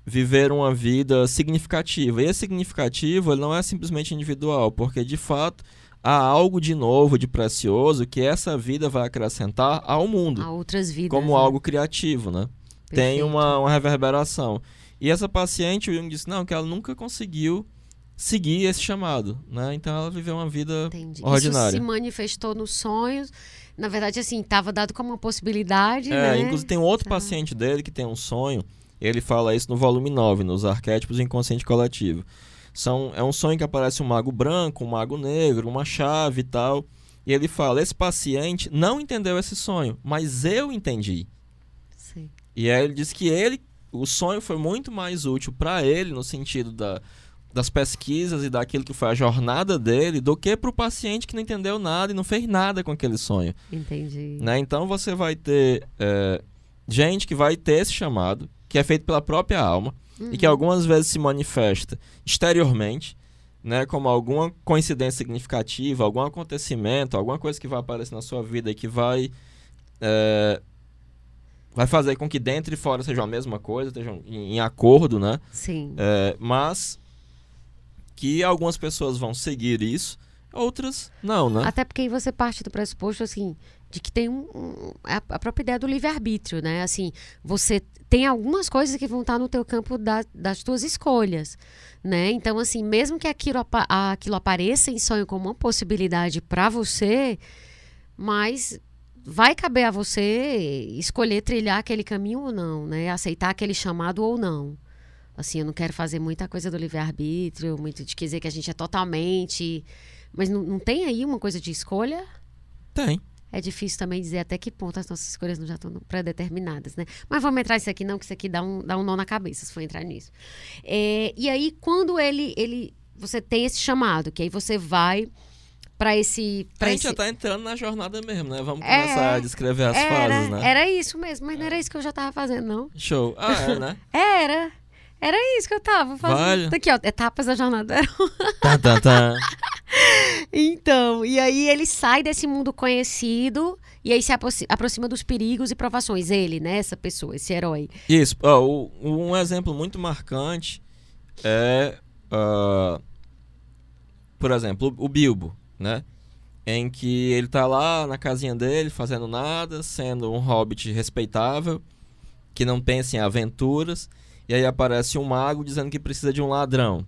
viver uma vida significativa. E esse significativo ele não é simplesmente individual, porque de fato há algo de novo, de precioso que essa vida vai acrescentar ao mundo. A outras vidas. Como né? algo criativo, né? Tem Perfeito. uma, uma reverberação. E essa paciente, o Jung disse, não, que ela nunca conseguiu seguir esse chamado, né? Então ela viveu uma vida Entendi. ordinária. Isso se manifestou nos sonhos. Na verdade, assim, estava dado como uma possibilidade, É, né? inclusive tem um outro Tá. paciente dele que tem um sonho, ele fala isso no volume 9, nos arquétipos do inconsciente coletivo. São, é um sonho que aparece um mago branco, um mago negro, uma chave e tal. E ele fala: esse paciente não entendeu esse sonho, mas eu entendi. Sim. E aí ele diz que ele, o sonho foi muito mais útil para ele no sentido da, das pesquisas e daquilo que foi a jornada dele, do que para o paciente que não entendeu nada e não fez nada com aquele sonho. Entendi. Né? Então você vai ter é, gente que vai ter esse chamado, que é feito pela própria alma, e que algumas vezes se manifesta exteriormente, né, como alguma coincidência significativa, algum acontecimento, alguma coisa que vai aparecer na sua vida e que vai é, vai fazer com que dentro e fora sejam a mesma coisa, estejam em, em acordo, né? Sim. É, mas que algumas pessoas vão seguir isso, outras não, né? Até porque aí você parte do pressuposto, assim, de que tem um, um- a, a própria ideia do livre-arbítrio, né? Assim, você tem algumas coisas que vão estar no teu campo da- das tuas escolhas, né? Então, assim, mesmo que aquilo, aquilo apareça em sonho como uma possibilidade para você, mas vai caber a você escolher trilhar aquele caminho ou não, né? Aceitar aquele chamado ou não. Assim, eu não quero fazer muita coisa do livre-arbítrio, muito de dizer que a gente é totalmente. Mas não, não tem aí uma coisa de escolha? Tem. É difícil também dizer até que ponto as nossas escolhas não já estão pré-determinadas, né? Mas vamos entrar nisso aqui, não, que isso aqui dá um, dá um nó na cabeça se for entrar nisso. É, e aí, quando ele, ele. Você tem esse chamado, que aí você vai para esse. A Pra gente esse... já tá entrando na jornada mesmo, né? Vamos É, começar a descrever as era, fases, né? era isso mesmo, mas não era isso que eu já tava fazendo, não. Show. Ah, é, né? (laughs) Era. Era isso que eu tava fazendo. Vale. Aqui, ó, etapas da jornada. tá, tá, tá. (laughs) Então, e aí ele sai desse mundo conhecido e aí se aproxi- aproxima dos perigos e provações. Ele, né? Essa pessoa, esse herói. Isso. Um exemplo muito marcante é, ah, por exemplo, o Bilbo, né? Em que ele tá lá na casinha dele, fazendo nada, sendo um hobbit respeitável, que não pensa em aventuras, e aí aparece um mago dizendo que precisa de um ladrão.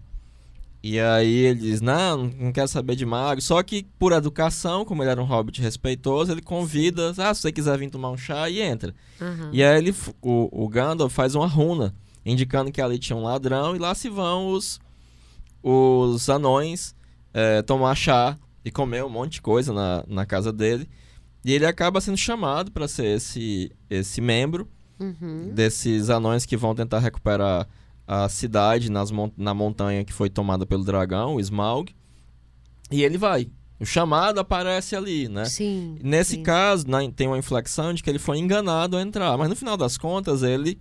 E aí ele diz, não, não quero saber de mago. Só que, por educação, como ele era um hobbit respeitoso, ele convida, ah, se você quiser vir tomar um chá, e entra. Aham. E aí ele, o, o Gandalf faz uma runa, indicando que ali tinha um ladrão, e lá se vão os, os anões é, tomar chá e comer um monte de coisa na, na casa dele. E ele acaba sendo chamado para ser esse, esse membro Uhum. desses anões que vão tentar recuperar a cidade nas mon- na montanha que foi tomada pelo dragão, o Smaug. E ele vai. O chamado aparece ali, né? Sim. Nesse sim. caso, na- tem uma inflexão de que ele foi enganado a entrar, mas no final das contas ele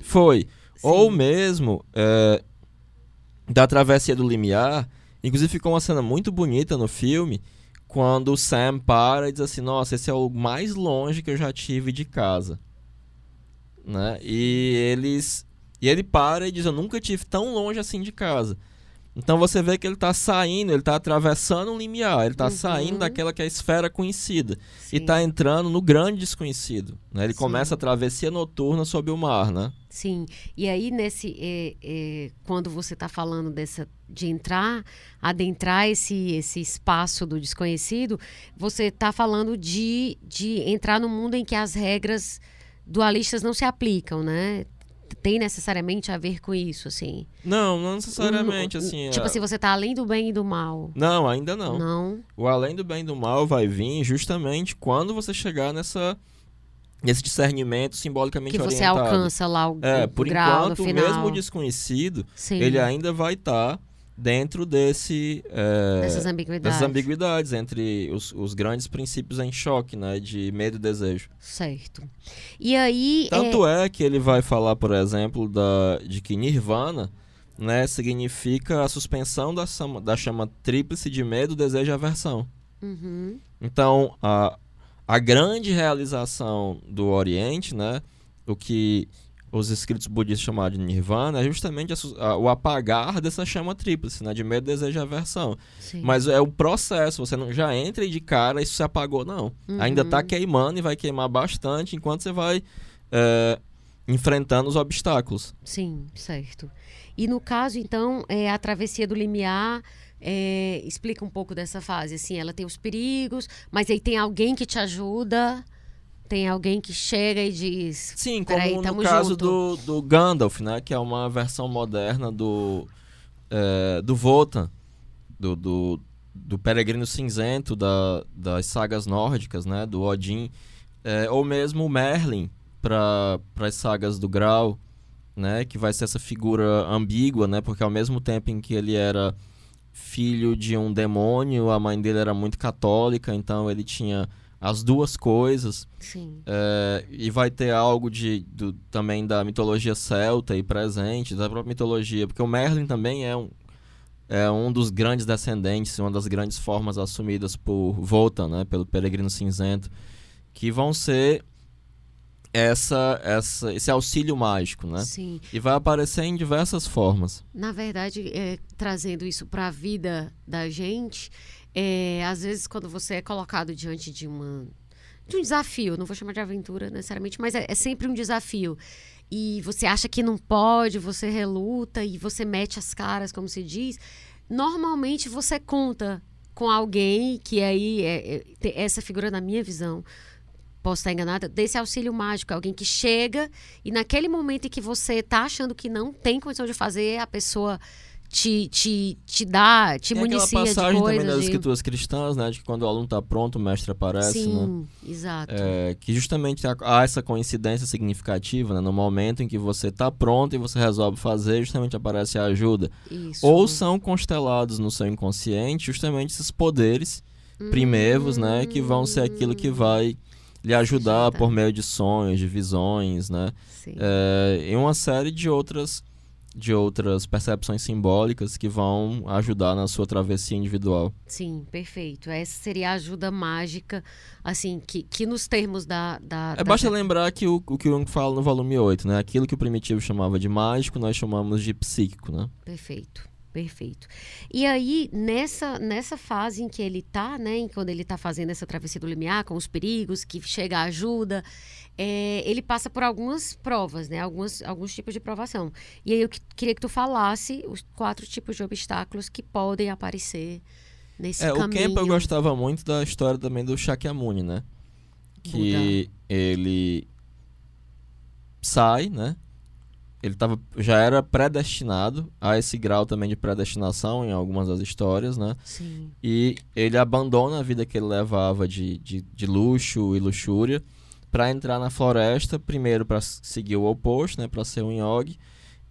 foi. Sim. Ou mesmo é, da travessia do limiar, inclusive ficou uma cena muito bonita no filme, quando o Sam para e diz assim, nossa, esse é o mais longe que eu já tive de casa. Né? E eles. E ele para e diz, eu nunca tive tão longe assim de casa. Então você vê que ele está saindo, ele está atravessando um limiar, ele está Uhum. saindo daquela que é a esfera conhecida e Sim. está entrando no grande desconhecido. Né? Ele Sim. começa a travessia noturna sob o mar, né? Sim. E aí, nesse. é, é, quando você está falando dessa. De entrar, adentrar esse, esse espaço do desconhecido, você está falando de, de entrar no mundo em que as regras dualistas não se aplicam, né? Tem necessariamente a ver com isso, assim. Não, não necessariamente Um- assim. Tipo é- assim, você tá além do bem e do mal. Não, ainda não. Não. O além do bem e do mal vai vir justamente quando você chegar nessa nesse discernimento simbolicamente Que você orientado. alcança lá o, É, por grau enquanto, mesmo o desconhecido, Sim. ele ainda vai estar dentro desse é, Dessas ambiguidades. dessas ambiguidades entre os, os grandes princípios em choque, né, de medo e desejo. Certo. E aí. Tanto é... que ele vai falar, por exemplo, da, de que nirvana, né, significa a suspensão da chama, da chama tríplice de medo, desejo e aversão. Uhum. Então, a, a grande realização do Oriente, né, o que os escritos budistas chamados de nirvana é justamente a, a, o apagar dessa chama tríplice, né? De medo, desejo e aversão. Sim. Mas é o processo, você não já entra e de cara isso se apagou, não. Uhum. Ainda está queimando e vai queimar bastante enquanto você vai é, enfrentando os obstáculos. Sim, certo. E no caso, então, é, a travessia do limiar é, explica um pouco dessa fase. Assim, ela tem os perigos, mas aí tem alguém que te ajuda. Tem alguém que chega e diz. Sim, como no caso do, do Gandalf, né? Que é uma versão moderna do, é, do Votan, do, do, do Peregrino Cinzento, da, das sagas nórdicas, né? Do Odin. É, ou mesmo o Merlin, para as sagas do Grau, né? Que vai ser essa figura ambígua, né? Porque ao mesmo tempo em que ele era filho de um demônio, a mãe dele era muito católica, então ele tinha as duas coisas. Sim. É, e vai ter algo de, do, também da mitologia celta e presente, da própria mitologia, porque o Merlin também é um, é um dos grandes descendentes, uma das grandes formas assumidas por Volta, né, pelo Peregrino Cinzento, que vão ser essa, essa, esse auxílio mágico, né? Sim. E vai aparecer em diversas formas. Na verdade, é, trazendo isso para a vida da gente, é, às vezes quando você é colocado diante de uma de um desafio, não vou chamar de aventura necessariamente, mas é, é sempre um desafio. E você acha que não pode, você reluta e você mete as caras, como se diz. Normalmente você conta com alguém que aí é, é essa figura na minha visão posso estar enganada, desse auxílio mágico, alguém que chega e naquele momento em que você está achando que não tem condição de fazer, a pessoa te, te, te dá, te tem municia aquela passagem de coisas. também das escrituras cristãs, né? De que quando o aluno está pronto, o mestre aparece, Sim, né? exato. É, que justamente há essa coincidência significativa, né? No momento em que você está pronto e você resolve fazer, justamente aparece a ajuda. Isso. Ou são constelados no seu inconsciente justamente esses poderes primevos, hum... né? Que vão ser aquilo que vai lhe ajudar por meio de sonhos, de visões, né? É, e uma série de outras de outras percepções simbólicas que vão ajudar na sua travessia individual. Sim, perfeito. Essa seria a ajuda mágica, assim, que, que nos termos da... da é, da... Basta lembrar que o, o que o Jung fala no volume 8, né? Aquilo que o Primitivo chamava de mágico, nós chamamos de psíquico, né? Perfeito. Perfeito. E aí, nessa, nessa fase em que ele está, né, quando ele está fazendo essa travessia do limiar, com os perigos, que chega a ajuda, é, ele passa por algumas provas, né, algumas, alguns tipos de provação. E aí eu queria que tu falasse os quatro tipos de obstáculos que podem aparecer nesse é, caminho. O Kempa gostava muito da história também do Shakyamuni, né? Que Buda. ele sai, né? Ele tava, já era predestinado a esse grau também de predestinação em algumas das histórias, né? Sim. E ele abandona a vida que ele levava de, de, de luxo e luxúria para entrar na floresta, primeiro para seguir o oposto, né? Para ser um yogi.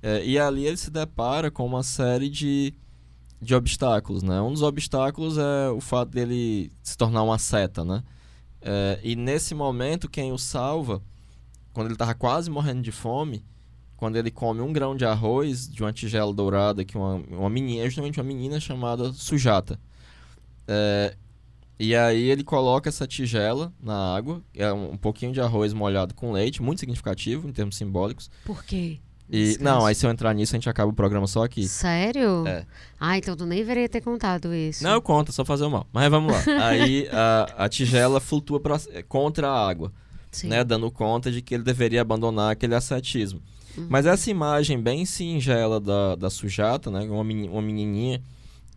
É, e ali ele se depara com uma série de, de obstáculos, né? Um dos obstáculos é o fato dele se tornar uma seta, né? É, e nesse momento, quem o salva, quando ele estava quase morrendo de fome, quando ele come um grão de arroz de uma tigela dourada que uma, uma menina, é justamente uma menina chamada Sujata. É, e aí ele coloca essa tigela na água, é um, um, pouquinho de arroz molhado com leite, muito significativo em termos simbólicos. Por quê? E, não, aí se eu entrar nisso, a gente acaba o programa só aqui. Sério? É. Ah, então tu nem deveria ter contado isso. Não, eu conto, só fazer o mal. Mas vamos lá. aí a, a tigela flutua pra, contra a água, Sim. né? Dando conta de que ele deveria abandonar aquele ascetismo. Uhum. Mas essa imagem bem singela da, da Sujata, né? Uma, uma menininha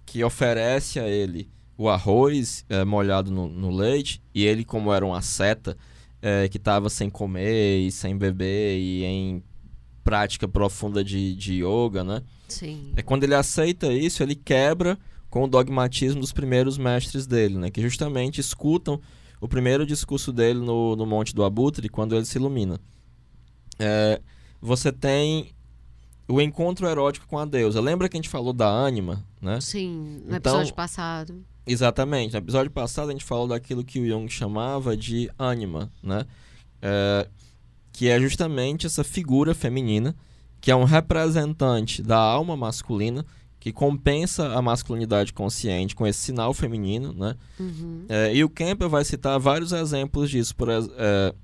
que oferece a ele o arroz é, molhado no, no, leite e ele, como era uma seta, é, que estava sem comer e sem beber e em prática profunda de, de yoga, né? Sim. É quando ele aceita isso, ele quebra com o dogmatismo dos primeiros mestres dele, né? Que justamente escutam o primeiro discurso dele no, no Monte do Abutre, quando ele se ilumina. É, você tem o encontro erótico com a deusa. Lembra que a gente falou da ânima, né? Sim, no então, episódio passado. Exatamente. No episódio passado a gente falou daquilo que o Jung chamava de ânima, né? É, que é justamente essa figura feminina, que é um representante da alma masculina, que compensa a masculinidade consciente com esse sinal feminino, né? Uhum. É, e o Campbell vai citar vários exemplos disso. Por, é,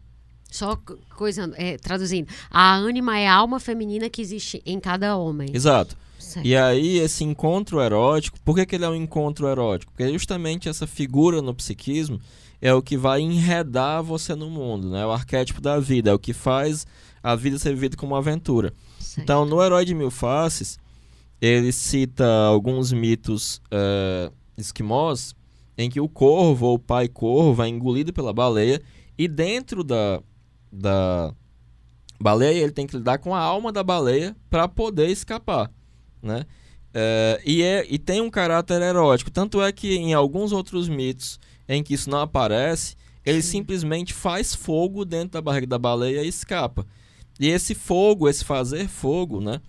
Só coisa, é, traduzindo, a ânima é a alma feminina que existe em cada homem. Exato. Certo. E aí, esse encontro erótico, por que, que ele é um encontro erótico? Porque justamente essa figura no psiquismo é o que vai enredar você no mundo, né? É o arquétipo da vida, é o que faz a vida ser vivida como uma aventura. Certo. Então, no Herói de Mil Faces, ele cita alguns mitos uh, esquimós em que o corvo ou o pai corvo é engolido pela baleia e dentro da, da baleia ele tem que lidar com a alma da baleia para poder escapar, né? É, e, é, e tem um caráter erótico, tanto é que em alguns outros mitos em que isso não aparece, ele Sim. simplesmente faz fogo dentro da barriga da baleia e escapa. E esse fogo, esse fazer fogo, né?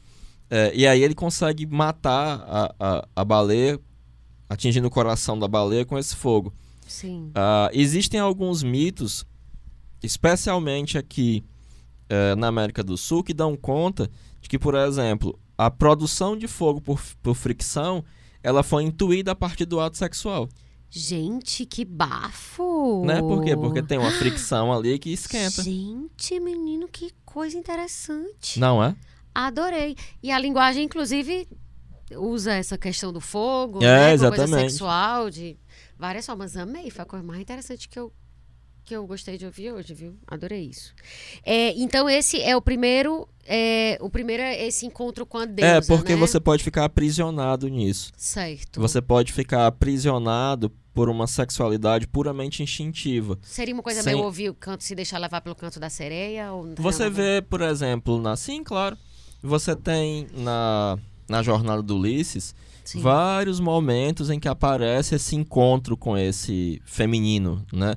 É, e aí ele consegue matar a, a, a, baleia, atingindo o coração da baleia com esse fogo. Sim. Uh, existem alguns mitos, especialmente aqui uh, na América do Sul, que dão conta de que, por exemplo, a produção de fogo por, por fricção ela foi intuída a partir do ato sexual. Gente, que bafo! Né? Por quê? Porque tem uma fricção ali que esquenta. Gente, menino, que coisa interessante. Não é? Adorei. E a linguagem, inclusive, usa essa questão do fogo, é, né? Exatamente. Coisa sexual, de várias formas. Amei, foi a coisa mais interessante que eu, que eu gostei de ouvir hoje, viu? Adorei isso. É, então, esse é o primeiro. É, o primeiro é esse encontro com a deusa, É, porque né? você pode ficar aprisionado nisso. Certo. Você pode ficar aprisionado por uma sexualidade puramente instintiva. Seria uma coisa Sem... meio ouvir o canto, se deixar levar pelo canto da sereia? Ou você vê, por exemplo, na... Sim, claro. Você tem na, na jornada do Ulisses Sim. vários momentos em que aparece esse encontro com esse feminino, né?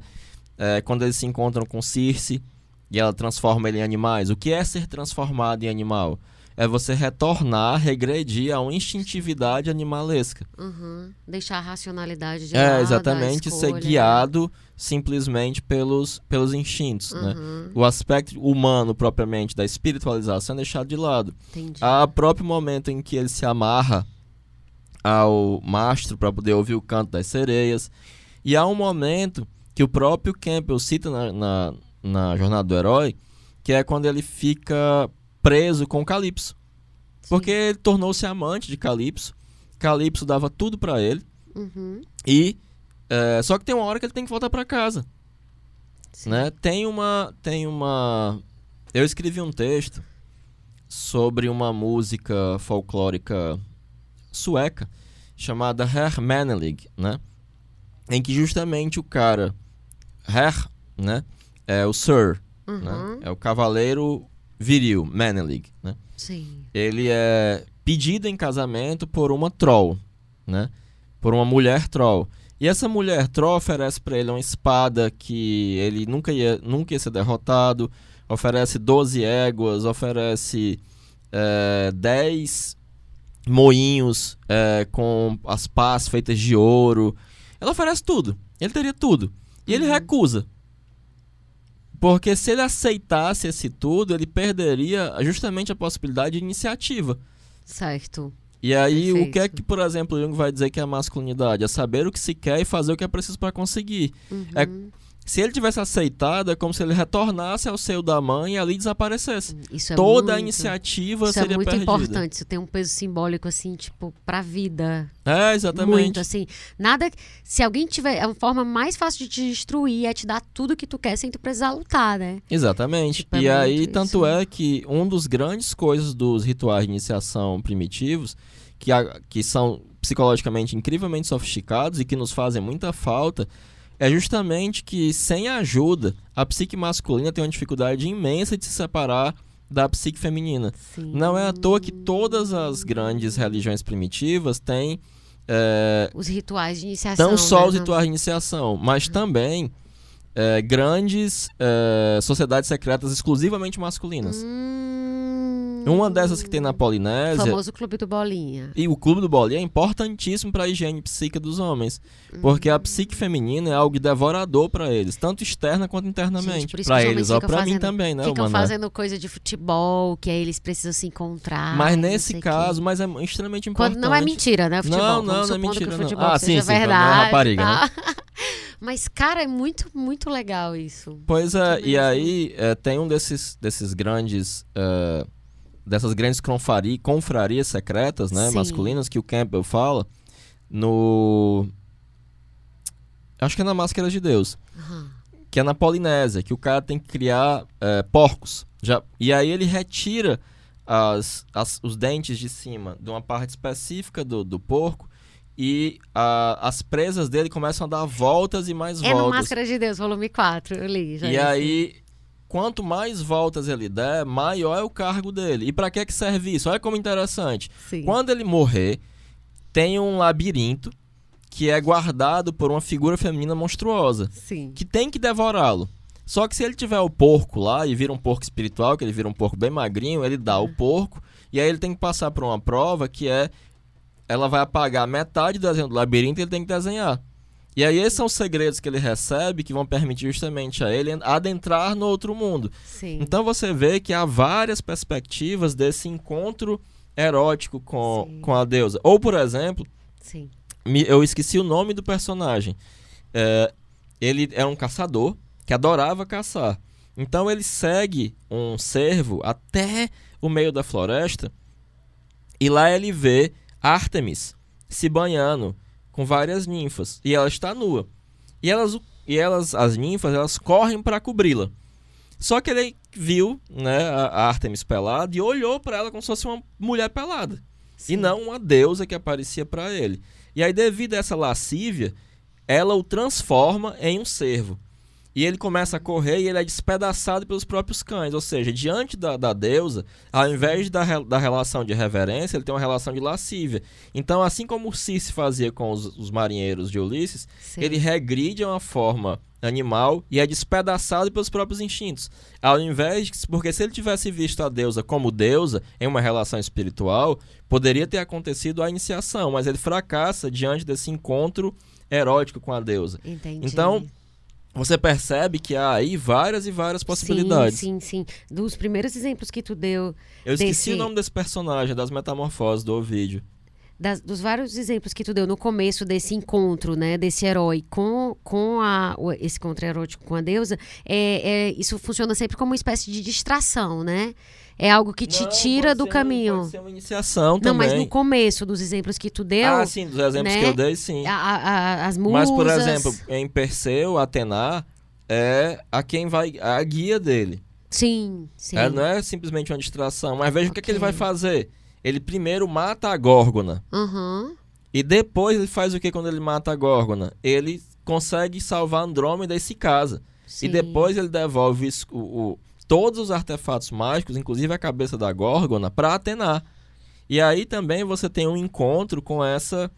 É, quando eles se encontram com Circe e ela transforma ele em animais. O que é ser transformado em animal? é você retornar, regredir a uma instintividade animalesca. Uhum. Deixar a racionalidade de É, lado, exatamente, escolha, ser né? guiado simplesmente pelos, pelos instintos, né? uhum. né? O aspecto humano, propriamente, da espiritualização é deixado de lado. Entendi. Há próprio momento em que ele se amarra ao mastro para poder ouvir o canto das sereias. E há um momento que o próprio Campbell cita na, na, na Jornada do Herói, que é quando ele fica preso com Calypso. Sim. Porque ele tornou-se amante de Calypso. Calypso dava tudo para ele. Uhum. E é, só que tem uma hora que ele tem que voltar para casa. Né? Tem uma tem uma eu escrevi um texto sobre uma música folclórica sueca chamada Hermanelig, né? Em que justamente o cara Her, né, é o Sir, né? uhum. né? É o cavaleiro viril, manly, né? Sim. Ele é pedido em casamento por uma troll, né? Por uma mulher troll. E essa mulher troll oferece para ele uma espada que ele nunca ia, nunca ia ser derrotado, oferece 12 éguas, oferece é, 10 moinhos é, com as pás feitas de ouro. Ela oferece tudo. Ele teria tudo. E uhum. ele recusa. Porque se ele aceitasse esse tudo, ele perderia justamente a possibilidade de iniciativa. Certo. E aí, Perfeito. o que é que, por exemplo, Jung vai dizer que é a masculinidade? É saber o que se quer e fazer o que é preciso para conseguir. Uhum. É se ele tivesse aceitado, é como se ele retornasse ao seio da mãe e ali desaparecesse. Isso é Toda muito, a iniciativa isso seria é muito perdida. importante. Isso tem um peso simbólico, assim, tipo, pra vida. É, exatamente. Muito, assim. Nada. Se alguém tiver. A forma mais fácil de te destruir é te dar tudo que tu quer sem tu precisar lutar, né? Exatamente. Tipo, é e aí, tanto é que um dos grandes coisas dos rituais de iniciação primitivos, que, a, que são psicologicamente incrivelmente sofisticados e que nos fazem muita falta é justamente que, sem ajuda, a psique masculina tem uma dificuldade imensa de se separar da psique feminina. Sim. Não é à toa que todas as grandes religiões primitivas têm. É, os rituais de iniciação. Não só né? os rituais de iniciação, mas também é, grandes é, sociedades secretas exclusivamente masculinas. Hum. Uma dessas que tem na Polinésia. O famoso Clube do Bolinha. E o Clube do Bolinha é importantíssimo para a higiene psíquica dos homens. Porque a psique feminina é algo devorador para eles, tanto externa quanto internamente. Para eles, ó, para mim também, né? Ficam fazendo coisa de futebol, que aí eles precisam se encontrar. Mas nesse caso, mas é extremamente importante. Quando não é mentira, né? Futebol. Não, não, não é mentira. Que não. ah, seja sim, verdade. Sim, rapariga, tá? né? (laughs) Mas, cara, é muito, muito legal isso. Pois é, e aí é, tem um desses, desses grandes. É, dessas grandes confrari, confrarias secretas, né? Sim. Masculinas, que o Campbell fala no. Acho que é na Máscara de Deus. Aham. Que é na Polinésia, que o cara tem que criar é, porcos. Já, e aí ele retira as, as- os dentes de cima de uma parte específica do, do porco e a- as presas dele começam a dar voltas e mais É no voltas. Máscara de Deus, volume 4, eu li. Já E esse. aí, quanto mais voltas ele der, maior é o cargo dele. E pra que que serve isso? Olha como interessante. Sim. Quando ele morrer, tem um labirinto que é guardado por uma figura feminina monstruosa, Sim. que tem que devorá-lo. Só que se ele tiver o porco lá e vira um porco espiritual, que ele vira um porco bem magrinho, ele dá o porco e aí ele tem que passar por uma prova que é ela vai apagar metade do desenho do labirinto e ele tem que desenhar. E aí esses são os segredos que ele recebe que vão permitir justamente a ele adentrar no outro mundo. Sim. Então você vê que há várias perspectivas desse encontro erótico com, Sim. com a deusa. Ou, por exemplo, Sim. me- eu esqueci o nome do personagem. É, ele é um caçador que adorava caçar. Então ele segue um cervo até o meio da floresta e lá ele vê Artemis se banhando com várias ninfas e ela está nua. E elas, e elas as ninfas, elas correm para cobri-la. Só que ele viu, né, a Artemis pelada e olhou para ela como se fosse uma mulher pelada Sim. e não uma deusa que aparecia para ele. E aí, devido a essa lascívia, ela o transforma em um cervo. E ele começa a correr e ele é despedaçado pelos próprios cães. Ou seja, diante da, da deusa, ao invés da, da relação de reverência, ele tem uma relação de lascívia. Então, assim como o Circe fazia com os, os marinheiros de Ulisses, Sim. ele regride a uma forma animal e é despedaçado pelos próprios instintos. Ao invés de, porque se ele tivesse visto a deusa como deusa em uma relação espiritual, poderia ter acontecido a iniciação, mas ele fracassa diante desse encontro erótico com a deusa. Entendi. Então, Você percebe que há aí várias e várias possibilidades. Sim, sim, sim. Dos primeiros exemplos que tu deu, Eu esqueci Desse- o nome desse personagem, das metamorfoses do Ovídio. Das- dos vários exemplos que tu deu no começo desse encontro, né, desse herói com, com a, esse encontro erótico com a deusa, é, é- isso funciona sempre como uma espécie de distração, né? É algo que te Não, tira do caminho. Pode ser uma iniciação Não, também. mas no começo dos exemplos que tu deu, Ah, sim, dos exemplos né? que eu dei, sim. a- a- as musas... Mas, por exemplo, em Perseu, Atena é a quem vai. a guia dele. Sim, sim. Ela não é simplesmente uma distração. Mas veja o que, é que ele vai fazer. Ele primeiro mata a Górgona. Aham, E depois ele faz o que quando ele mata a Górgona? Ele consegue salvar Andrômeda e se casa. sim. E depois ele devolve o, o- todos os artefatos mágicos, inclusive a cabeça da Górgona, para Atena. E aí também você tem um encontro com essa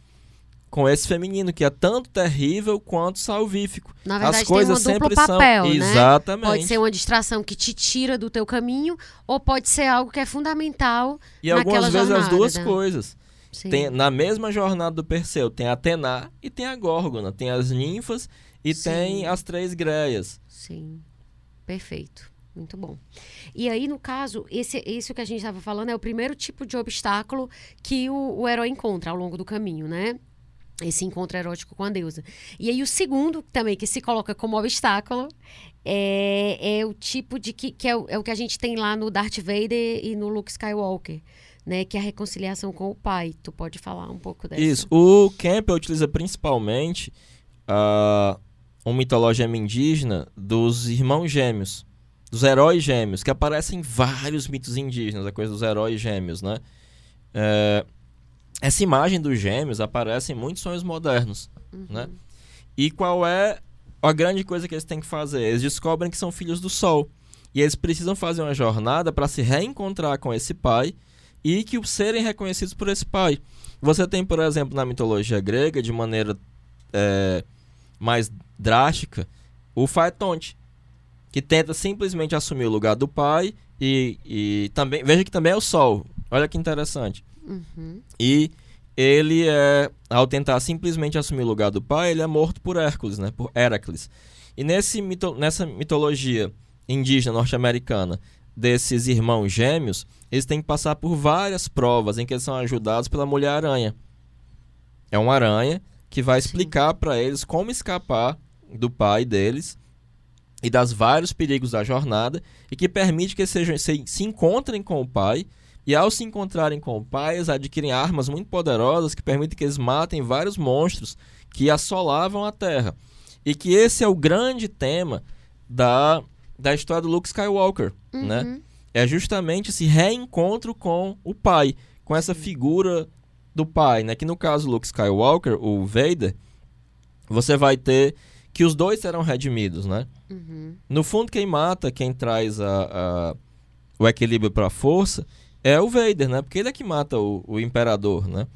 com esse feminino que é tanto terrível quanto salvífico. Na verdade, As coisas tem um duplo papel, são né? exatamente. Pode ser uma distração que te tira do teu caminho, ou pode ser algo que é fundamental. e algumas vezes as jornada, duas né? coisas. Sim. Tem, na mesma jornada do Perseu, tem a Atena e tem a Górgona, tem as ninfas e Sim. tem as três greias. Sim, perfeito. Muito bom. E aí, no caso, esse, isso que a gente estava falando é o primeiro tipo de obstáculo que o, o herói encontra ao longo do caminho, né? Esse encontro erótico com a deusa. E aí, o segundo, também, que se coloca como obstáculo, é, é o tipo de que, que é, o, é o que a gente tem lá no Darth Vader e no Luke Skywalker, né? Que é a reconciliação com o pai. Tu pode falar um pouco dessa? Isso. O Campbell utiliza principalmente ah, uma mitologia indígena dos irmãos gêmeos, dos heróis gêmeos, que aparecem em vários mitos indígenas, a coisa dos heróis gêmeos, né? É, essa imagem dos gêmeos aparece em muitos sonhos modernos, né? E qual é a grande coisa que eles têm que fazer? Eles descobrem que são filhos do Sol. E eles precisam fazer uma jornada para se reencontrar com esse pai e que serem reconhecidos por esse pai. Você tem, por exemplo, na mitologia grega, de maneira é, mais drástica, o Faetonte, que tenta simplesmente assumir o lugar do pai e, e também veja que também é o Sol. Olha que interessante. Uhum. E ele é, ao tentar simplesmente assumir o lugar do pai, ele é morto por Hércules, né? Por Heracles. E nesse mito, nessa mitologia indígena norte-americana desses irmãos gêmeos, eles têm que passar por várias provas em que eles são ajudados pela mulher aranha. É uma aranha que vai explicar para eles como escapar do pai deles e das vários perigos da jornada e que permite que eles sejam, se, se encontrem com o pai e ao se encontrarem com o pai, eles adquirem armas muito poderosas que permitem que eles matem vários monstros que assolavam a Terra. E que esse é o grande tema da, da história do Luke Skywalker, Uhum. né? É justamente esse reencontro com o pai, com essa figura do pai, né? Que no caso Luke Skywalker, o Vader, você vai ter que os dois serão redimidos, né? Uhum. No fundo, quem mata, quem traz a, a- o equilíbrio para a força é o Vader, né? Porque ele é que mata o, o imperador, né?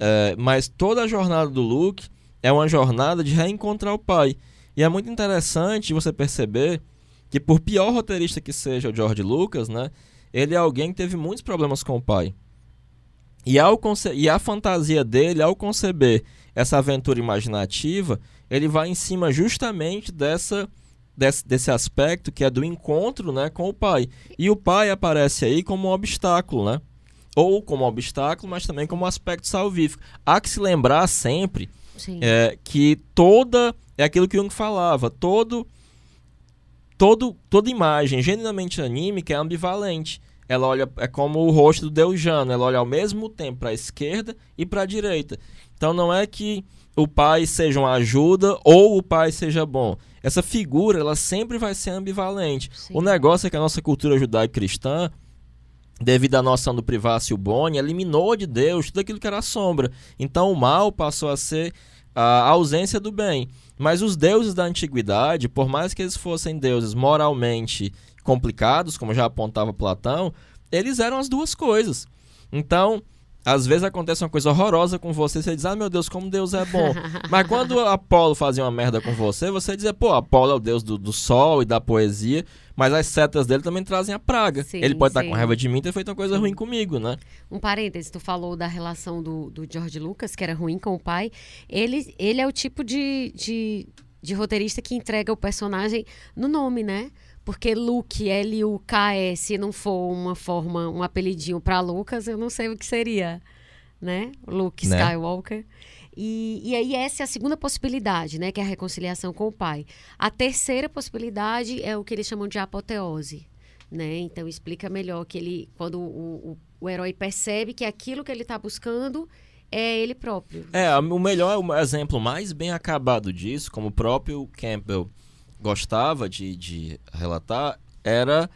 É, mas toda a jornada do Luke é uma jornada de reencontrar o pai. E é muito interessante você perceber que, por pior roteirista que seja o George Lucas, né? Ele é alguém que teve muitos problemas com o pai. E, ao e a fantasia dele, ao conceber essa aventura imaginativa, ele vai em cima justamente dessa desse, desse aspecto que é do encontro né, com o pai. E o pai aparece aí como um obstáculo, né? Ou como obstáculo, mas também como um aspecto salvífico. Há que se lembrar sempre é, que toda. É aquilo que Jung falava, todo. Todo, toda imagem genuinamente anímica é ambivalente. Ela olha, é como o rosto do Deus Jano, ela olha ao mesmo tempo para a esquerda e para a direita. Então não é que o pai seja uma ajuda ou o pai seja bom. Essa figura, ela sempre vai ser ambivalente. Sim. O negócio é que a nossa cultura judaico-cristã, devido à noção do privácio boni, eliminou de Deus tudo aquilo que era sombra. Então o mal passou a ser a ausência do bem. Mas os deuses da antiguidade, por mais que eles fossem deuses moralmente complicados, como já apontava Platão, eles eram as duas coisas. Então, às vezes acontece uma coisa horrorosa com você, você diz, ah, meu Deus, como Deus é bom. (laughs) Mas quando Apolo fazia uma merda com você, você dizia, pô, Apolo é o deus do, do sol e da poesia, mas as setas dele também trazem a praga. Sim, Ele pode estar com raiva de mim e ter feito uma coisa Sim. ruim comigo, né? Um parêntese, tu falou da relação do, do George Lucas, que era ruim com o pai. Ele, ele é o tipo de, de, de roteirista que entrega o personagem no nome, né? Porque Luke, L-U-K-E, se não for uma forma, um apelidinho pra Lucas, eu não sei o que seria, né? Luke Né? Skywalker. E, e aí essa é a segunda possibilidade, né? Que é a reconciliação com o pai. A terceira possibilidade é o que eles chamam de apoteose, né? Então explica melhor que ele, quando o, o, o herói percebe que aquilo que ele está buscando é ele próprio. É, o melhor o exemplo mais bem acabado disso, como o próprio Campbell gostava de, de relatar, era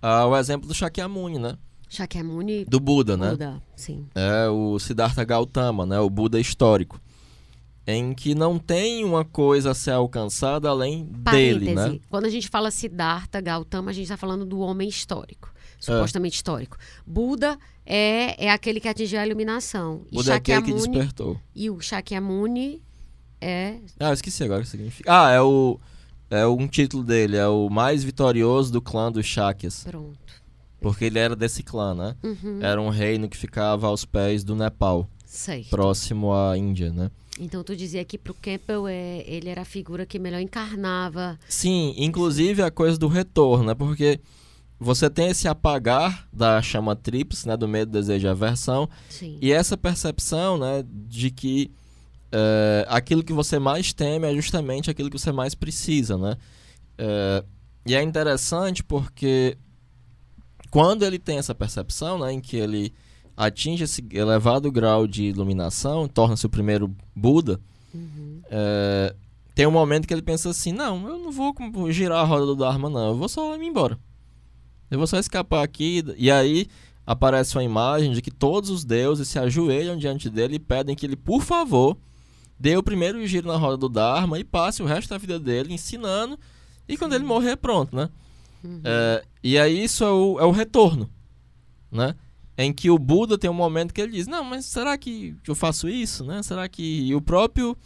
ah, o exemplo do Shakyamuni, né? Shakyamuni, Do Buda, né? Buda, sim. é o Siddhartha Gautama, né, o Buda histórico, em que não tem uma coisa a ser alcançada além Parêntese. dele, né? Quando a gente fala Siddhartha, Gautama, a gente está falando do homem histórico, supostamente histórico. Buda é, é aquele que atingiu a iluminação. E Buda é aquele que Shakyamuni, despertou. e o Shakyamuni é Ah, eu esqueci agora o que significa. Ah, é o é um título dele, é o mais vitorioso do clã dos Shakyas, pronto. porque ele era desse clã, né? Uhum, Era um reino que ficava aos pés do Nepal, certo. próximo à Índia, né? Então tu dizia que pro Campbell é, ele era a figura que melhor encarnava. Sim, inclusive a coisa do retorno, né? Porque você tem esse apagar da chama tríplice, né? Do medo, desejo e aversão, Sim. E essa percepção, né, de que é, aquilo que você mais teme é justamente aquilo que você mais precisa, né? É, e é interessante porque quando ele tem essa percepção, né, em que ele atinge esse elevado grau de iluminação, torna-se o primeiro Buda, Uhum. é, tem um momento que ele pensa assim, não, eu não vou girar a roda do Dharma, não, eu vou só ir embora. Eu vou só escapar aqui. E aí aparece uma imagem de que todos os deuses se ajoelham diante dele e pedem que ele, por favor, dê o primeiro giro na roda do Dharma e passe o resto da vida dele ensinando. E quando ele morrer, pronto, né? Uhum. É, e aí isso é o, é o retorno, né? Em que o Buda tem um momento que ele diz, não, mas será que eu faço isso, né? Será que... E o próprio,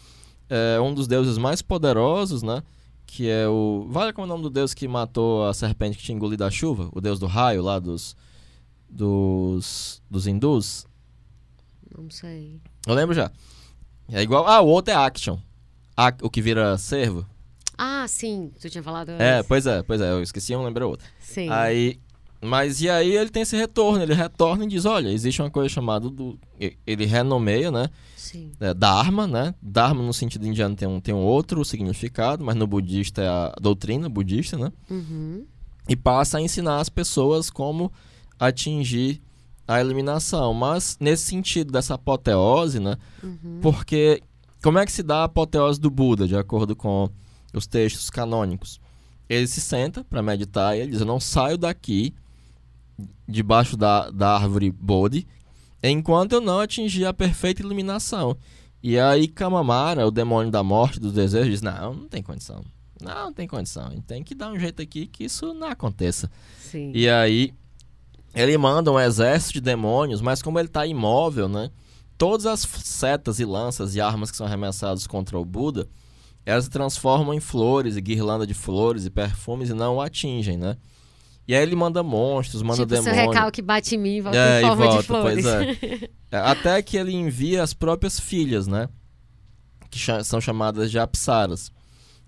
é, um dos deuses mais poderosos, né? Que é o... Vale como é o nome do deus que matou a serpente que tinha engolido a chuva? O deus do raio lá dos... Dos... Dos hindus? Não sei. Eu lembro já. É igual... Ah, o outro é Action. A- o que vira cervo. Ah, sim. Tu tinha falado É, antes. pois é, pois é. Eu esqueci um, lembrei outro. Sim. Aí mas e aí ele tem esse retorno, ele retorna e diz, olha, existe uma coisa chamada do... Ele renomeia, né? Sim. É, Dharma, né? Dharma no sentido indiano tem um, tem um outro significado, mas no budista é a doutrina budista, né? Uhum. E passa a ensinar as pessoas como atingir a eliminação. Mas nesse sentido dessa apoteose, né? Uhum. Porque como é que se dá a apoteose do Buda, de acordo com os textos canônicos? Ele se senta para meditar e ele diz: Eu não saio daqui, debaixo da, da árvore Bodhi, enquanto eu não atingir a perfeita iluminação. E aí Kamamara, o demônio da morte, dos desejos, diz: Não, não tem condição. Não, não tem condição. Tem que dar um jeito aqui que isso não aconteça. Sim. E aí ele manda um exército de demônios, mas como ele está imóvel, né? Todas as setas e lanças e armas que são arremessadas contra o Buda, elas se transformam em flores e guirlanda de flores e perfumes e não o atingem, né? E aí ele manda monstros, manda tipo, seu demônios. recalque bate em mim, volta É, em forma volta, de flores. pois é. (laughs) É, Até que ele envia as próprias filhas, né? Que são chamadas de apsaras.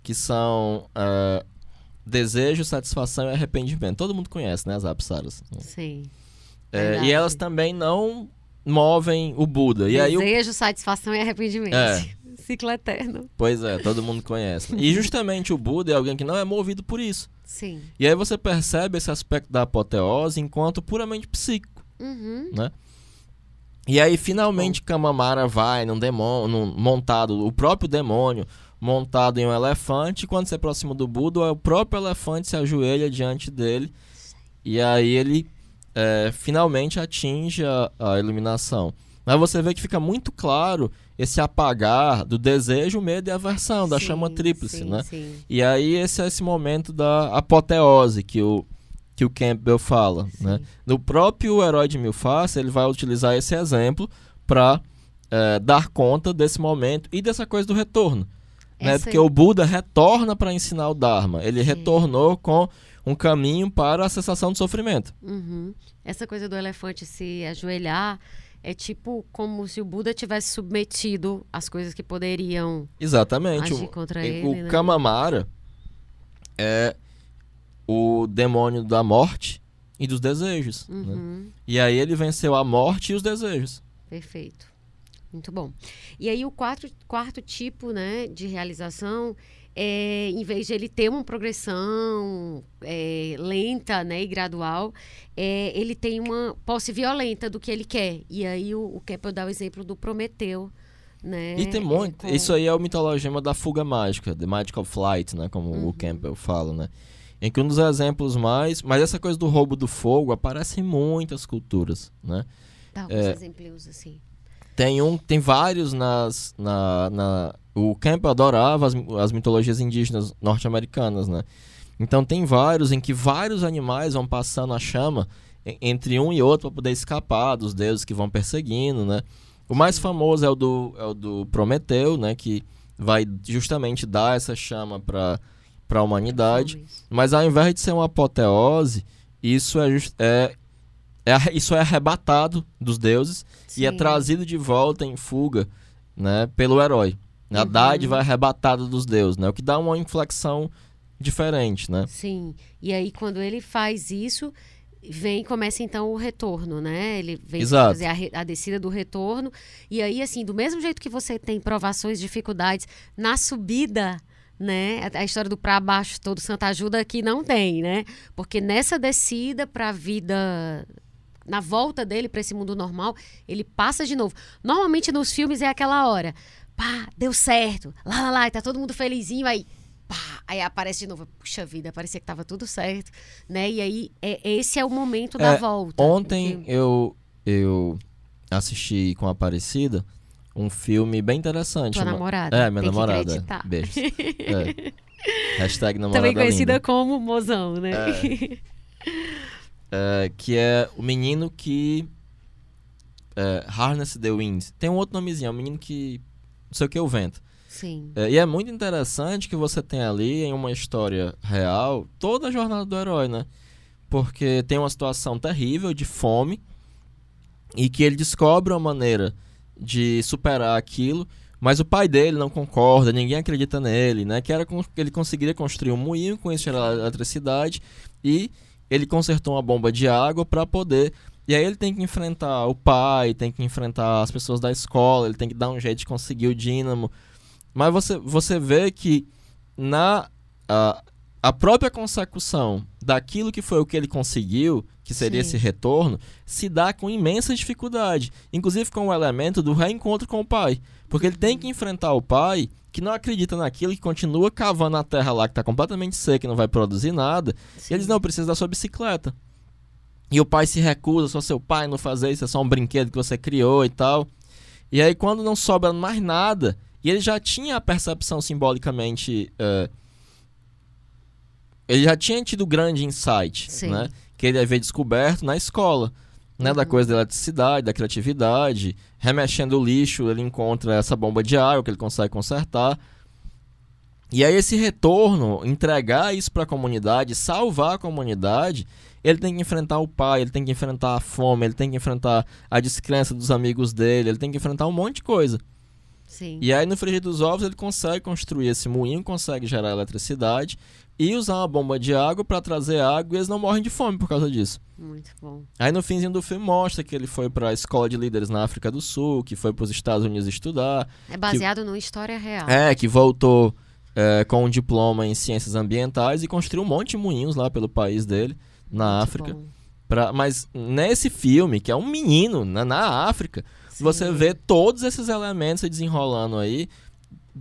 Que são é, desejo, satisfação e arrependimento. Todo mundo conhece, né? As apsaras. Sim. É, e elas também não movem o Buda. E Desejo, satisfação e arrependimento. É. (laughs) Ciclo eterno. pois é, todo mundo conhece. né? E justamente o Buda é alguém que não é movido por isso. Sim. E aí você percebe esse aspecto da apoteose enquanto puramente psíquico. Uhum. E aí finalmente Kamamara vai num demônio, num- montado, o próprio demônio montado em um elefante. E quando se aproxima do Buda, o próprio elefante se ajoelha diante dele. E aí ele é, finalmente atinge a, a iluminação. Mas você vê que fica muito claro esse apagar do desejo, medo e aversão, da Sim, chama tríplice, sim, né? Sim. E aí esse é esse momento da apoteose que o, que o Campbell fala, né? No próprio Herói de Mil Faces, ele vai utilizar esse exemplo para dar conta desse momento e dessa coisa do retorno. Né? Porque o Buda retorna para ensinar o Dharma. Ele Sim. retornou com um caminho para a cessação do sofrimento. Uhum. Essa coisa do elefante se ajoelhar é tipo como se o Buda tivesse submetido às coisas que poderiam Exatamente. agir O, contra o ele, né? Kamamara é o demônio da morte e dos desejos. né? Uhum. E aí ele venceu a morte e os desejos. Perfeito. Muito bom. E aí o quarto, quarto tipo né, de realização é, em vez de ele ter uma progressão é, lenta né, e gradual, é, ele tem uma posse violenta do que ele quer. E aí o, o Keppel dá o exemplo do Prometeu. Né, E tem muito. com- Isso aí é o mitologema da fuga mágica, The Magical Flight, né? Como Uhum. o Campbell fala, né? Em que um dos exemplos mais. Mas essa coisa do roubo do fogo aparece em muitas culturas, né? Dá alguns é, exemplos assim. Tem um, tem vários nas. Na, na- o Campbell adorava as, as mitologias indígenas norte-americanas, né? Então tem vários em que vários animais vão passando a chama entre um e outro para poder escapar dos deuses que vão perseguindo, né? O mais famoso é o do, é o do Prometeu, né? Que vai justamente dar essa chama para a humanidade. Mas ao invés de ser uma apoteose, isso é, é, é isso é arrebatado dos deuses e é Sim. trazido de volta em fuga, né, pelo herói. A Uhum. dádiva é arrebatada dos deuses, né? O que dá uma inflexão diferente, né? Sim. E aí, quando ele faz isso, vem começa então o retorno, né? Ele vem Exato. fazer a, re- a descida do retorno. E aí, assim, do mesmo jeito que você tem provações, dificuldades na subida. Né? A- A história do pra baixo todo Santa Ajuda aqui não tem, né? Porque nessa descida para a vida na volta dele para esse mundo normal, ele passa de novo. Normalmente nos filmes é aquela hora, pá, deu certo, lá, lá, lá, e tá todo mundo felizinho, aí, pá, aí aparece de novo, puxa vida, parecia que tava tudo certo, né? E aí, é, esse é o momento da É, volta. Ontem Que- eu, eu assisti com a Aparecida um filme bem interessante. Tua chama- namorada, É, minha tem que namorada. acreditar. Beijos. (laughs) É. Hashtag namorada Também conhecida linda. como mozão, né? É, (laughs) que é o menino que é, harness the wind. Tem um outro nomezinho, é o menino que não sei o que é o vento. Sim, É, e é muito interessante que você tem ali em uma história real toda a jornada do herói, né? Porque tem uma situação terrível de fome e que ele descobre uma maneira de superar aquilo, mas o pai dele não concorda, ninguém acredita nele, né? Que era que ele conseguiria construir um moinho, com isso gerar eletricidade e ele consertou uma bomba de água para poder. E aí ele tem que enfrentar o pai, tem que enfrentar as pessoas da escola, ele tem que dar um jeito de conseguir o dínamo. Mas você, você vê que na a, a própria consecução daquilo que foi o que ele conseguiu, que seria Sim. esse retorno, se dá com imensa dificuldade. Inclusive com o elemento do reencontro com o pai. Porque ele tem que enfrentar o pai que não acredita naquilo, que continua cavando a terra lá que está completamente seca e não vai produzir nada. Sim. E eles não precisam da sua bicicleta. E o pai se recusa, só seu pai não fazer isso, é só um brinquedo que você criou e tal. E aí quando não sobra mais nada, e ele já tinha a percepção simbolicamente. Uh, ele já tinha tido grande insight, Sim. né? Que ele havia descoberto na escola. Né, uhum. da coisa da eletricidade, da criatividade, remexendo o lixo, ele encontra essa bomba de água que ele consegue consertar. E aí esse retorno, entregar isso para a comunidade, salvar a comunidade, ele tem que enfrentar o pai, ele tem que enfrentar a fome, ele tem que enfrentar a descrença dos amigos dele, ele tem que enfrentar um monte de coisa. Sim. E aí no frigir dos ovos ele consegue construir esse moinho, consegue gerar eletricidade e usar uma bomba de água para trazer água e eles não morrem de fome por causa disso. Muito bom. Aí no finzinho do filme mostra que ele foi para a escola de líderes na África do Sul, que foi para os Estados Unidos estudar. É baseado que... numa história real. É, que voltou é, com um diploma em ciências ambientais e construiu um monte de moinhos lá pelo país dele, na Muito África. Pra... Mas nesse filme, que é um menino na, na África, você vê todos esses elementos se desenrolando aí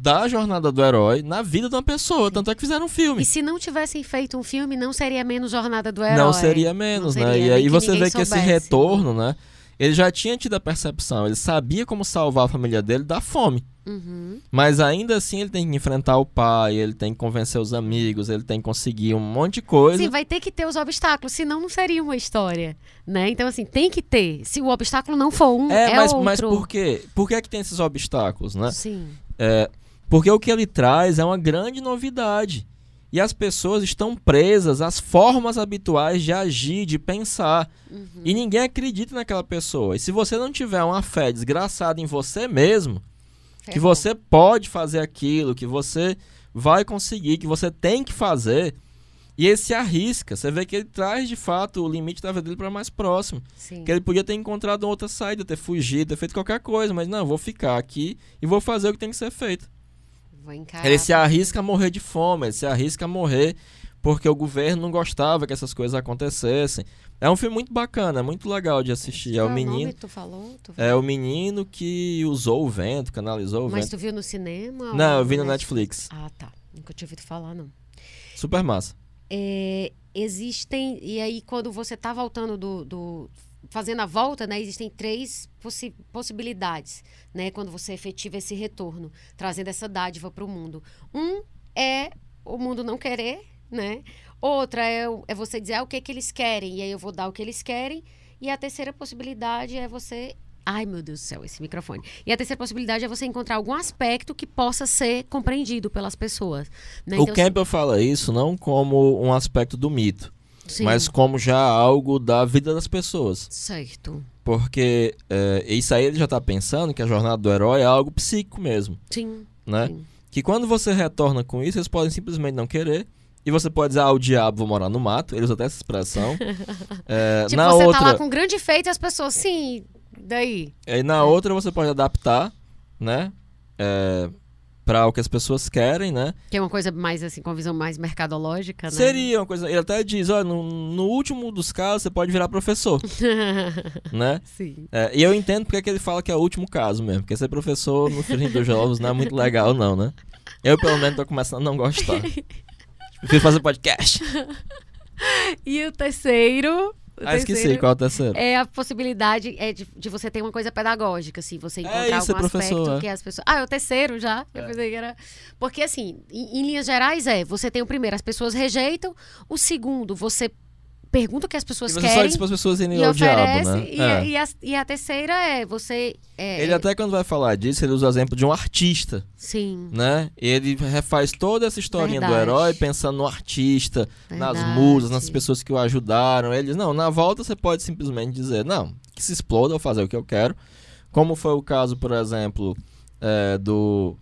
da jornada do herói na vida de uma pessoa. Tanto é que fizeram um filme. E se não tivessem feito um filme, não seria menos jornada do herói. Não seria menos, não né? Seria, e aí você vê que soubesse. esse retorno, né? Ele já tinha tido a percepção, ele sabia como salvar a família dele da fome. Uhum. Mas ainda assim ele tem que enfrentar o pai, ele tem que convencer os amigos, ele tem que conseguir um monte de coisa. Sim, vai ter que ter os obstáculos, senão não seria uma história, né? Então assim, tem que ter. Se o obstáculo não for um, é, é mas, outro. mas por quê? Por que é que tem esses obstáculos, né? Sim. É, porque o que ele traz é uma grande novidade. E as pessoas estão presas às formas habituais de agir, de pensar. Uhum. E ninguém acredita naquela pessoa. E se você não tiver uma fé desgraçada em você mesmo, é que você pode fazer aquilo, que você vai conseguir, que você tem que fazer, e ele se arrisca. Você vê que ele traz de fato o limite da vida dele para mais próximo. Sim. Que ele podia ter encontrado outra saída, ter fugido, ter feito qualquer coisa, mas não, vou ficar aqui e vou fazer o que tem que ser feito. Ele se arrisca a morrer de fome, ele se arrisca a morrer porque o governo não gostava que essas coisas acontecessem. É um filme muito bacana, muito legal de assistir. É o menino. Tu falou, tu falou? É o menino que usou o vento, canalizou o Mas vento. Mas tu viu no cinema? Não, eu vi no Netflix. Netflix. Ah, tá. Nunca tinha ouvido falar, não. Super massa. É, existem. E aí, quando você tá voltando do, do fazendo a volta, né, existem três possi possibilidades, né, quando você efetiva esse retorno, trazendo essa dádiva para o mundo. Um é o mundo não querer, né? Outra é, é você dizer ah, o que, que eles querem, e aí eu vou dar o que eles querem. E a terceira possibilidade é você Ai, meu Deus do céu, esse microfone. E a terceira possibilidade é você encontrar algum aspecto que possa ser compreendido pelas pessoas. Né? O então, Campbell assim... fala isso não como um aspecto do mito, Sim. mas como já algo da vida das pessoas. Certo. Porque é, isso aí ele já está pensando que a jornada do herói é algo psíquico mesmo. Sim. Né? Sim. Que quando você retorna com isso, eles podem simplesmente não querer. E você pode dizer, ah, o diabo vou morar no mato. Eles até essa expressão. é, (laughs) tipo, na você outra... tá lá com grande feito e as pessoas, sim, daí. E na é. outra você pode adaptar, né? É, para o que as pessoas querem, né? Que é uma coisa mais assim, com visão mais mercadológica, né? Seria uma coisa. Ele até diz, olha, no, no último dos casos você pode virar professor. (laughs) né? Sim. É, e eu entendo porque que ele fala que é o último caso mesmo. Porque ser professor no fim dos jovens não é muito legal, não, né? Eu, pelo menos, tô começando a não gostar. (laughs) Prefiro fazer podcast. e o terceiro ah, esqueci, qual é o terceiro? É a possibilidade é de, de você ter uma coisa pedagógica, assim, você é encontrar é isso, algum aspecto é. que as pessoas. Ah, é o terceiro já? É. Eu pensei que era. Porque, assim, em, em linhas gerais, é: você tem o primeiro, as pessoas rejeitam, o segundo, você pergunta o que as pessoas e você querem. Só diz para as pessoas irem ao diabo, né? E, é. e, a, e, a, terceira é você. É, ele até quando vai falar disso, ele usa o exemplo de um artista. Sim. Né? Ele refaz toda essa historinha Verdade. do herói pensando no artista, Verdade. nas musas, nas pessoas que o ajudaram. Ele diz, não, na volta você pode simplesmente dizer, não, que se exploda, eu vou fazer o que eu quero. Como foi o caso, por exemplo, é, do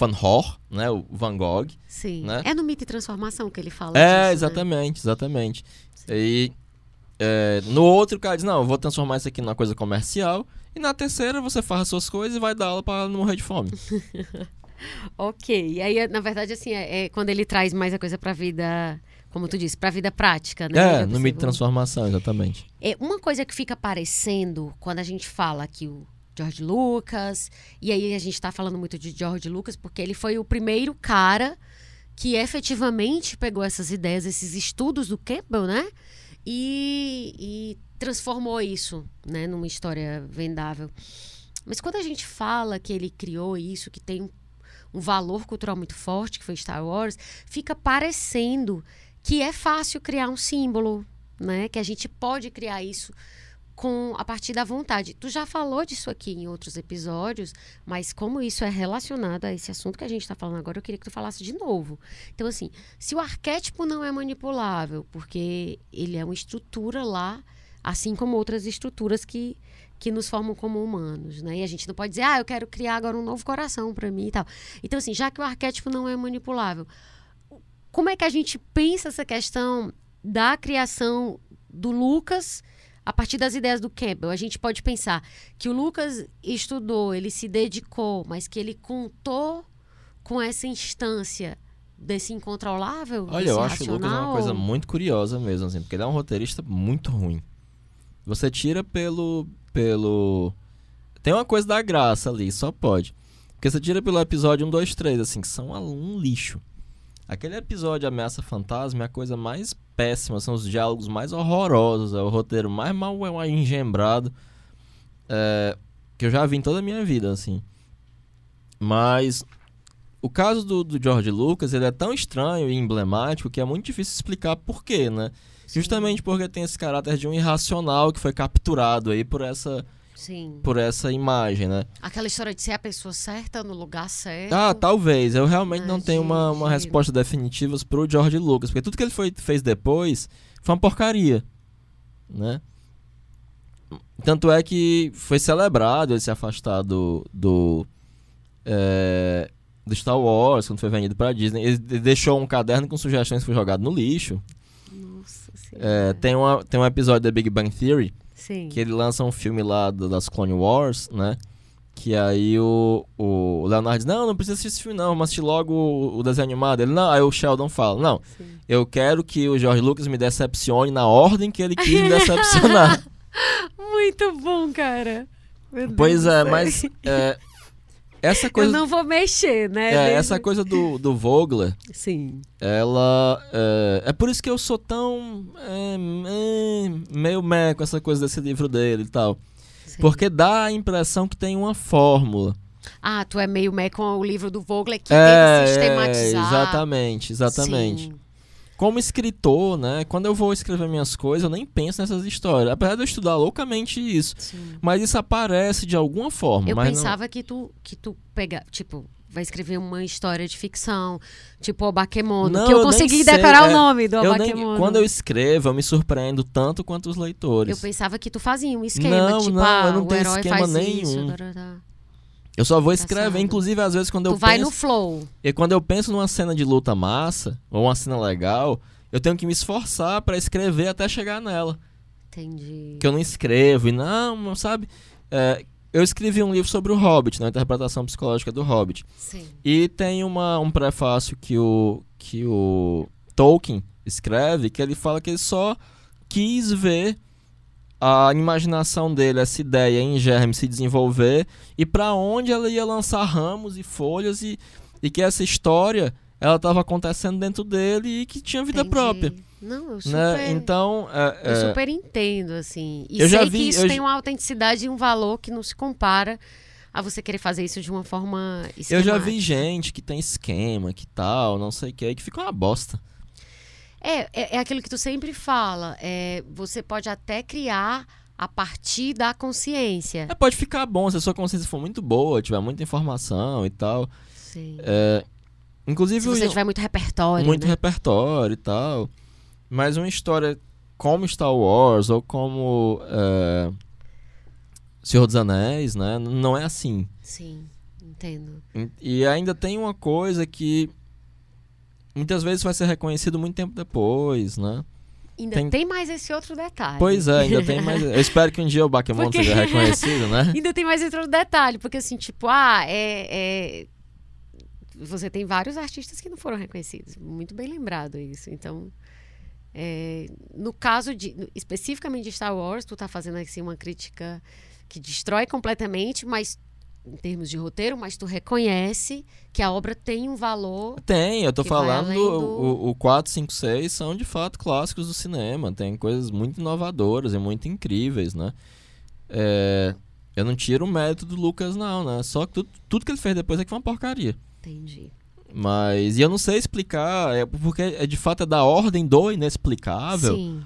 Van Gogh, né? O Van Gogh. Sim. Né? É no mito e transformação que ele fala É, disso, né? exatamente, exatamente. E é, no outro, o cara diz, não, eu vou transformar isso aqui numa coisa comercial. E na terceira, você faz as suas coisas e vai dar aula para não morrer de fome. (laughs) Ok. E aí, na verdade, assim, é, é quando ele traz mais a coisa pra vida, como tu disse, pra vida prática, né? é, É no mito de transformação, exatamente. É uma coisa que fica aparecendo quando a gente fala que o George Lucas, e aí a gente está falando muito de George Lucas porque ele foi o primeiro cara que efetivamente pegou essas ideias, esses estudos do Campbell, né? E, e transformou isso, né, numa história vendável. Mas quando a gente fala que ele criou isso, que tem um, valor cultural muito forte, que foi Star Wars, fica parecendo que é fácil criar um símbolo, né? Que a gente pode criar isso com a partir da vontade. Tu já falou disso aqui em outros episódios, mas como isso é relacionado a esse assunto que a gente está falando agora, eu queria que tu falasse de novo. Então, assim, se o arquétipo não é manipulável, porque ele é uma estrutura lá, assim como outras estruturas que, que nos formam como humanos, né? E a gente não pode dizer, ah, eu quero criar agora um novo coração para mim e tal. Então, assim, já que o arquétipo não é manipulável, como é que a gente pensa essa questão da criação do Lucas a partir das ideias do Campbell? A gente pode pensar que o Lucas estudou, ele se dedicou, mas que ele contou com essa instância desse incontrolável, Olha, desse eu acho o Lucas uma racional? coisa muito curiosa mesmo, assim, porque ele é um roteirista muito ruim. Você tira pelo. pelo. Tem uma coisa da graça ali, só pode. Porque você tira pelo episódio 1, 2, 3, assim, que são um lixo. Aquele episódio Ameaça Fantasma é a coisa mais péssima, são os diálogos mais horrorosos, é o roteiro mais mal engembrado é, que eu já vi em toda a minha vida, assim. Mas o caso do, do George Lucas, ele é tão estranho e emblemático que é muito difícil explicar por quê, né? Justamente porque tem esse caráter de um irracional que foi capturado aí por essa, Sim. por essa imagem, né? Aquela história de ser a pessoa certa no lugar certo. Ah, talvez. Eu realmente Ah, não tenho uma, uma resposta definitiva pro George Lucas, porque tudo que ele foi, fez depois foi uma porcaria, né? Tanto é que foi celebrado ele se afastar do, do, é, do Star Wars quando foi vendido pra Disney. Ele deixou um caderno com sugestões que foi jogado no lixo. Nossa É, tem, uma, tem um episódio da Big Bang Theory Sim. que ele lança um filme lá das Clone Wars, né? Que aí o, o Leonardo diz, não, não precisa assistir esse filme não, vamos assistir logo o, o desenho animado. Ele, não, aí o Sheldon fala, não, Sim. eu quero que o George Lucas me decepcione na ordem que ele quis me decepcionar. (laughs) Muito bom, cara. Meu Deus pois do é, mas (laughs) é, essa Eu coisa, não vou mexer, né? é, essa coisa do, do Vogler, Sim. ela é, é por isso que eu sou tão é, é, meio meh com essa coisa desse livro dele e tal. sim. Porque dá a impressão que tem uma fórmula. Ah, tu é meio meh com o livro do Vogler que É, tenta sistematizar. exatamente, exatamente. Sim. Como escritor, né? Quando eu vou escrever minhas coisas, eu nem penso nessas histórias. Apesar de eu estudar loucamente isso. sim. Mas isso aparece de alguma forma. Eu pensava que tu, que tu pega, tipo, vai escrever uma história de ficção, tipo o Bakemono, Não, que eu eu consegui sei, decorar o é, nome do não, eu Bakemono. quando eu escrevo, eu me surpreendo tanto quanto os leitores. Eu pensava que tu fazia um esquema, Não, tipo, não, ah, eu não o tenho herói esquema faz nenhum. isso. tarará. Eu só vou Engraçado. escrever. Inclusive, às vezes, quando eu Tu vai penso. no flow. E quando eu penso numa cena de luta massa, ou uma cena legal, eu tenho que me esforçar pra escrever até chegar nela. Entendi. que eu não escrevo e não, sabe? É, eu escrevi um livro sobre o Hobbit, né, a interpretação psicológica do Hobbit. Sim. E tem uma, um prefácio que o, que o Tolkien escreve, que ele fala que ele só quis ver a imaginação dele, essa ideia em germe se desenvolver e para onde ela ia lançar ramos e folhas e, e que essa história ela estava acontecendo dentro dele e que tinha vida Entendi. própria. Não, eu super, Né? Então, é, eu é, super entendo, assim. E Eu já sei vi- que isso eu tem já- uma autenticidade e um valor que não se compara a você querer fazer isso de uma forma Eu já vi esquemática. gente que tem esquema, que tal, não sei o que, que fica uma bosta. É, é, é aquilo que tu sempre fala. É, você pode até criar a partir da consciência. É, pode ficar bom se a sua consciência for muito boa, tiver muita informação e tal. Sim. É, inclusive, Se você tiver muito repertório. muito né? repertório e tal. Mas uma história como Star Wars ou como é, Senhor dos Anéis, né? Não é assim. Sim. Entendo. E ainda tem uma coisa que muitas vezes vai ser reconhecido muito tempo depois, né? Ainda tem... tem... mais esse outro detalhe. Pois é, ainda tem mais. (laughs) Eu espero que um dia o Bakemono porque... seja reconhecido, né? (laughs) ainda tem mais esse outro detalhe, porque assim, tipo, ah, é, é, Você tem vários artistas que não foram reconhecidos. Muito bem lembrado isso. Então, é... no caso de. Especificamente de Star Wars, tu tá fazendo assim uma crítica que destrói completamente, mas em termos de roteiro, mas tu reconhece que a obra tem um valor. Tem, eu tô falando do... o, o 4, 5, 6 são de fato clássicos do cinema, tem coisas muito inovadoras e muito incríveis, né? É, eu não tiro o mérito do Lucas, não, né? Só que tudo, tudo que ele fez depois é que foi uma porcaria. Entendi. Mas, e eu não sei explicar, é porque é, de fato é da ordem do inexplicável. Sim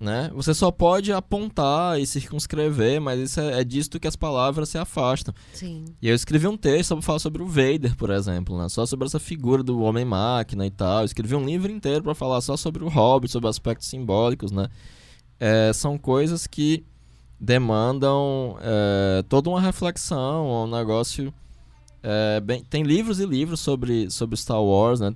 né? Você só pode apontar e circunscrever, mas isso é, é disto que as palavras se afastam. Sim. E eu escrevi um texto para falar sobre o Vader, por exemplo, né? Só sobre essa figura do homem-máquina e tal. Eu escrevi um livro inteiro para falar só sobre o Hobbit, sobre aspectos simbólicos, né? É, são coisas que demandam é, toda uma reflexão, um negócio... É, bem, tem livros e livros sobre, sobre Star Wars, né?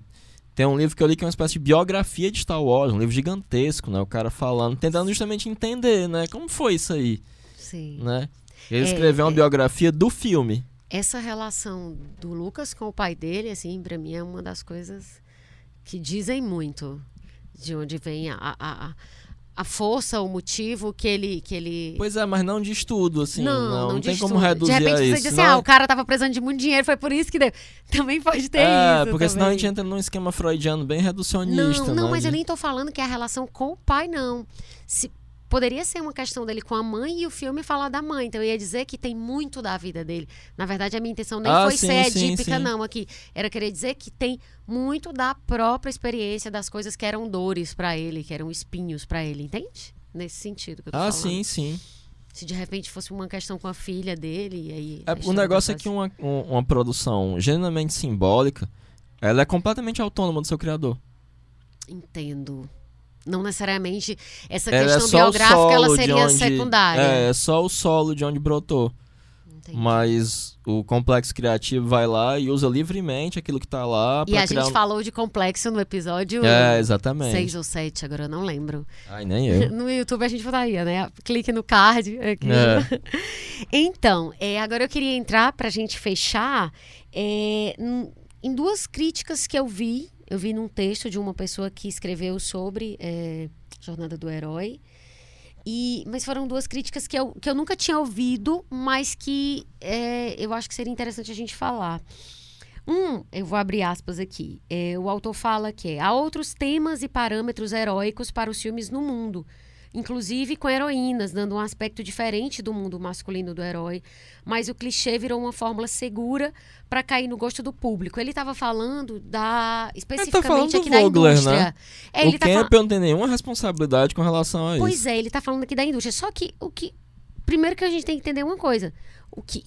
Tem um livro que eu li que é uma espécie de biografia de Star Wars, um livro gigantesco, né? O cara falando, tentando justamente entender, né? Como foi isso aí? Sim. Né? Ele é, escreveu uma é, biografia do filme. Essa relação do Lucas com o pai dele, assim, pra mim é uma das coisas que dizem muito de onde vem a, a, a a força, o motivo que ele, que ele. Pois é, mas não de estudo, assim. Não, não, não tem estudo. como reduzir De repente você diz assim, não... ah, o cara tava precisando de muito dinheiro, foi por isso que deu. (laughs) Também pode ter é, isso. porque também. senão a gente entra num esquema freudiano bem reducionista. Não, não, né? mas de... eu nem tô falando que é a relação com o pai, não. Se, poderia ser uma questão dele com a mãe e o filme falar da mãe. Então eu ia dizer que tem muito da vida dele. Na verdade, a minha intenção nem ah, foi sim, ser sim, edípica, sim. não, aqui. Era querer dizer que tem muito da própria experiência das coisas que eram dores para ele, que eram espinhos para ele, entende? nesse sentido que eu tô ah, falando. sim, sim. Se de repente fosse uma questão com a filha dele, aí. É, o negócio é que uma, uma produção genuinamente simbólica, ela é completamente autônoma do seu criador. Entendo. Não necessariamente essa é questão é biográfica ela seria onde, secundária. É, é só o solo de onde brotou. Entendi. Mas o complexo criativo vai lá e usa livremente aquilo que está lá. E a gente um... falou de complexo no episódio é, exatamente. 6 ou 7, agora eu não lembro. Ai, nem eu. (laughs) No YouTube a gente botaria, né? Clique no card. Aqui. É. (laughs) então, é, agora eu queria entrar para a gente fechar é, em duas críticas que eu vi. Eu vi num texto de uma pessoa que escreveu sobre é, Jornada do Herói. E, mas foram duas críticas que eu, que eu nunca tinha ouvido, mas que é, eu acho que seria interessante a gente falar. Um, eu vou abrir aspas aqui. É, o autor fala que há outros temas e parâmetros heróicos para os filmes no mundo inclusive com heroínas, dando um aspecto diferente do mundo masculino do herói. Mas o clichê virou uma fórmula segura para cair no gosto do público. Ele estava falando da especificamente tá aqui Vogler, da indústria. Né? É, o tá Campion fal... não tem nenhuma responsabilidade com relação a isso. Pois é, ele está falando aqui da indústria. Só que o que primeiro que a gente tem que entender uma coisa, o que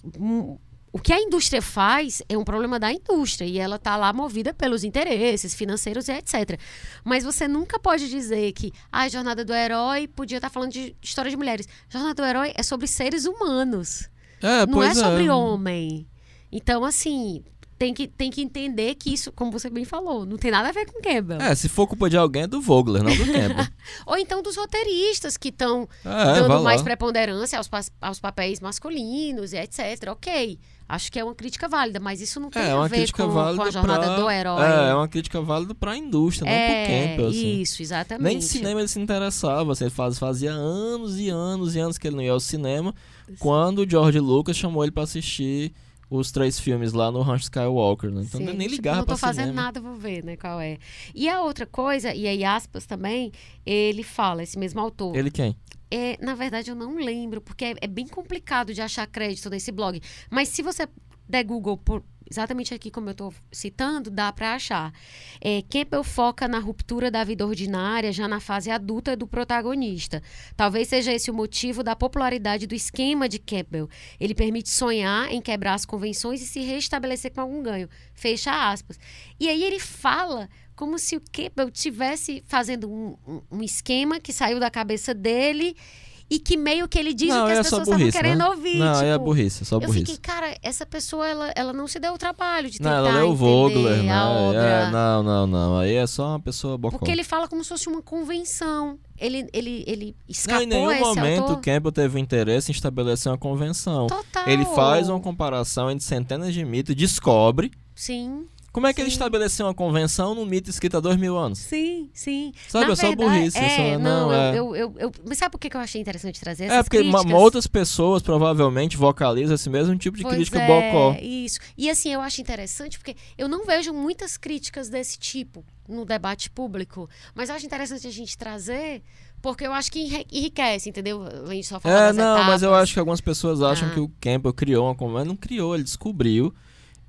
o que a indústria faz é um problema da indústria e ela está lá movida pelos interesses financeiros e etc. Mas você nunca pode dizer que ah, a jornada do herói podia estar tá falando de história de mulheres. Jornada do herói é sobre seres humanos. É, não é sobre é. homem. Então, assim, tem que, tem que entender que isso, como você bem falou, não tem nada a ver com Campbell. É, se for culpa de alguém é do Vogler, não do Campbell. (laughs) Ou então dos roteiristas que estão é, dando mais preponderância aos, aos papéis masculinos e etc. Ok. Acho que é uma crítica válida, mas isso não tem é, a ver com, com, a jornada pra, do herói. É, é uma crítica válida para a indústria, é, não para o Campbell. Assim. Isso, exatamente. Nem de cinema ele se interessava. Assim, faz, fazia anos e anos e anos que ele não ia ao cinema. Sim. Quando o George Lucas chamou ele para assistir os três filmes lá no Rancho Skywalker, né? Então Sim, nem tipo, ligava Não tô fazendo cinema. nada, vou ver, né, qual é. E a outra coisa, e aí aspas também, ele fala, esse mesmo autor. Ele quem? É, na verdade, eu não lembro, porque é, é bem complicado de achar crédito nesse blog. Mas se você der Google por exatamente aqui como eu estou citando, dá para achar. É, foca na ruptura da vida ordinária já na fase adulta do protagonista. Talvez seja esse o motivo da popularidade do esquema de Campbell. Ele permite sonhar em quebrar as convenções e se restabelecer com algum ganho. Fecha aspas. E aí ele fala como se o Campbell tivesse fazendo um, um, um esquema que saiu da cabeça dele e que meio que ele diz Não, o que é as só pessoas estavam querendo né? ouvir. Não, tipo, é burrice, é só eu burrice. fiquei, cara, essa pessoa, ela, ela não se deu o trabalho de Não, tentar ela leu o Vogler, né? É, não, não, não. Aí é só uma pessoa bocó. Porque ele fala como se fosse uma convenção. Ele, ele, ele Não, escapou em nenhum momento autor. o Campbell teve interesse em estabelecer uma convenção. Total. Ele faz uma comparação entre centenas de mitos e descobre Sim, como é que ele Sim. estabeleceu uma convenção num mito escrito há dois mil anos. sim, sim. Sabe, Na é só verdade, burrice. é É, só, não, não, é... eu, eu, eu, Mas sabe por que eu achei interessante trazer É, essas porque ma- críticas? outras pessoas provavelmente vocalizam esse mesmo tipo de Pois crítica é, bocó. Isso. E assim, eu acho interessante porque eu não vejo muitas críticas desse tipo no debate público. Mas eu acho interessante a gente trazer, porque eu acho que enri- enriquece, entendeu? A gente só fala É, não, mas eu etapas. acho que algumas pessoas acham Ah. que o Campbell criou uma convenção. Não criou, ele descobriu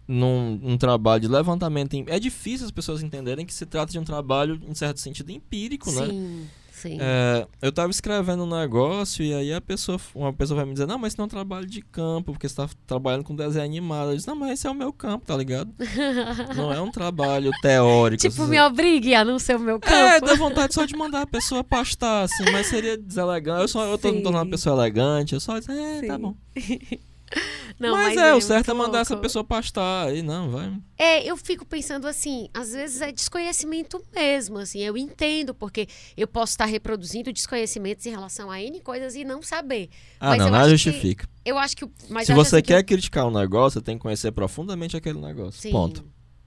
num, num trabalho de levantamento. em- É difícil as pessoas entenderem que se trata de um trabalho, em certo sentido, empírico, né? Sim, sim. É, eu tava escrevendo um negócio e aí a pessoa, uma pessoa vai me dizer, não, mas isso não é um trabalho de campo, porque você tá trabalhando com desenho animado. Eu disse, não, mas esse é o meu campo, tá ligado? (laughs) não é um trabalho teórico. tipo, assim. me obrigue a não ser o meu É, campo. dá vontade só de mandar a pessoa pastar, assim, mas seria deselegante. Eu, só, eu tô me Sim. tornando uma pessoa elegante, eu só disse, é, tá Sim. bom. (laughs) (laughs) Não, mas, é, o certo é mandar essa louco. pessoa pastar, aí não, vai. É, eu fico pensando assim, às vezes é desconhecimento mesmo, assim, eu entendo, porque eu posso estar reproduzindo desconhecimentos em relação a N coisas e não saber. Ah, Mas não, nada acho que- justifica. Eu acho que. Mas Se você que quer criticar um negócio, você tem que conhecer profundamente aquele negócio. Sim, Ponto.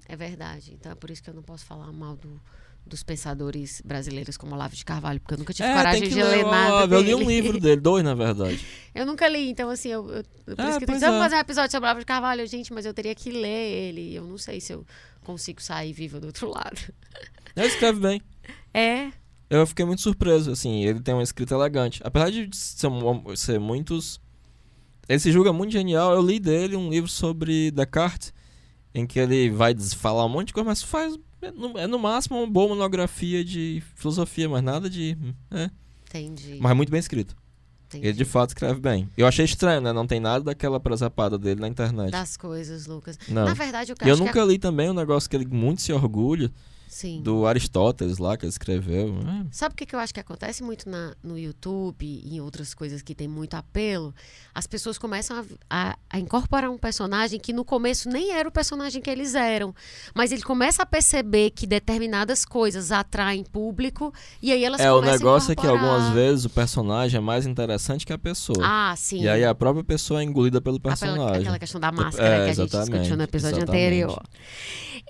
É verdade. Então é por isso que eu não posso falar mal do- dos pensadores brasileiros como Olavo de Carvalho, porque eu nunca tive É, coragem de ler ler nada. Olavo. Eu li dele. um livro dele, dois na verdade. (laughs) Eu nunca li, então assim, eu, eu, por É, isso que eu vamos é. fazer um episódio sobre Olavo de Carvalho, gente, mas eu teria que ler ele. Eu não sei se eu consigo sair viva do outro (laughs) lado. Ele escreve bem. É, Eu fiquei muito surpreso, assim, ele tem uma escrita elegante. Apesar de ser, ser muitos. Ele se julga muito genial. Eu li dele um livro sobre Descartes, em que ele vai falar um monte de coisa, mas faz. É no, é no máximo uma boa monografia de filosofia, mas nada de. É, entendi. mas é muito bem escrito. entendi. Ele de fato escreve bem. Eu achei estranho, né? Não tem nada daquela presepada dele na internet. Das coisas, Lucas. Não. Na verdade, eu E eu nunca li também um negócio que ele muito se orgulha, que... Sim. do Aristóteles lá, que ele escreveu. É, Sabe o que, que eu acho que acontece muito na, no YouTube e em outras coisas que tem muito apelo? As pessoas começam a, a- a incorporar um personagem que no começo nem era o personagem que eles eram. Mas ele começa a perceber que determinadas coisas atraem público e aí elas É, o negócio é que algumas vezes o personagem é mais interessante que a pessoa. Ah, sim. e aí a própria pessoa é engolida pelo Aquela, personagem. aquela questão da máscara É, que a gente discutiu no episódio exatamente. anterior.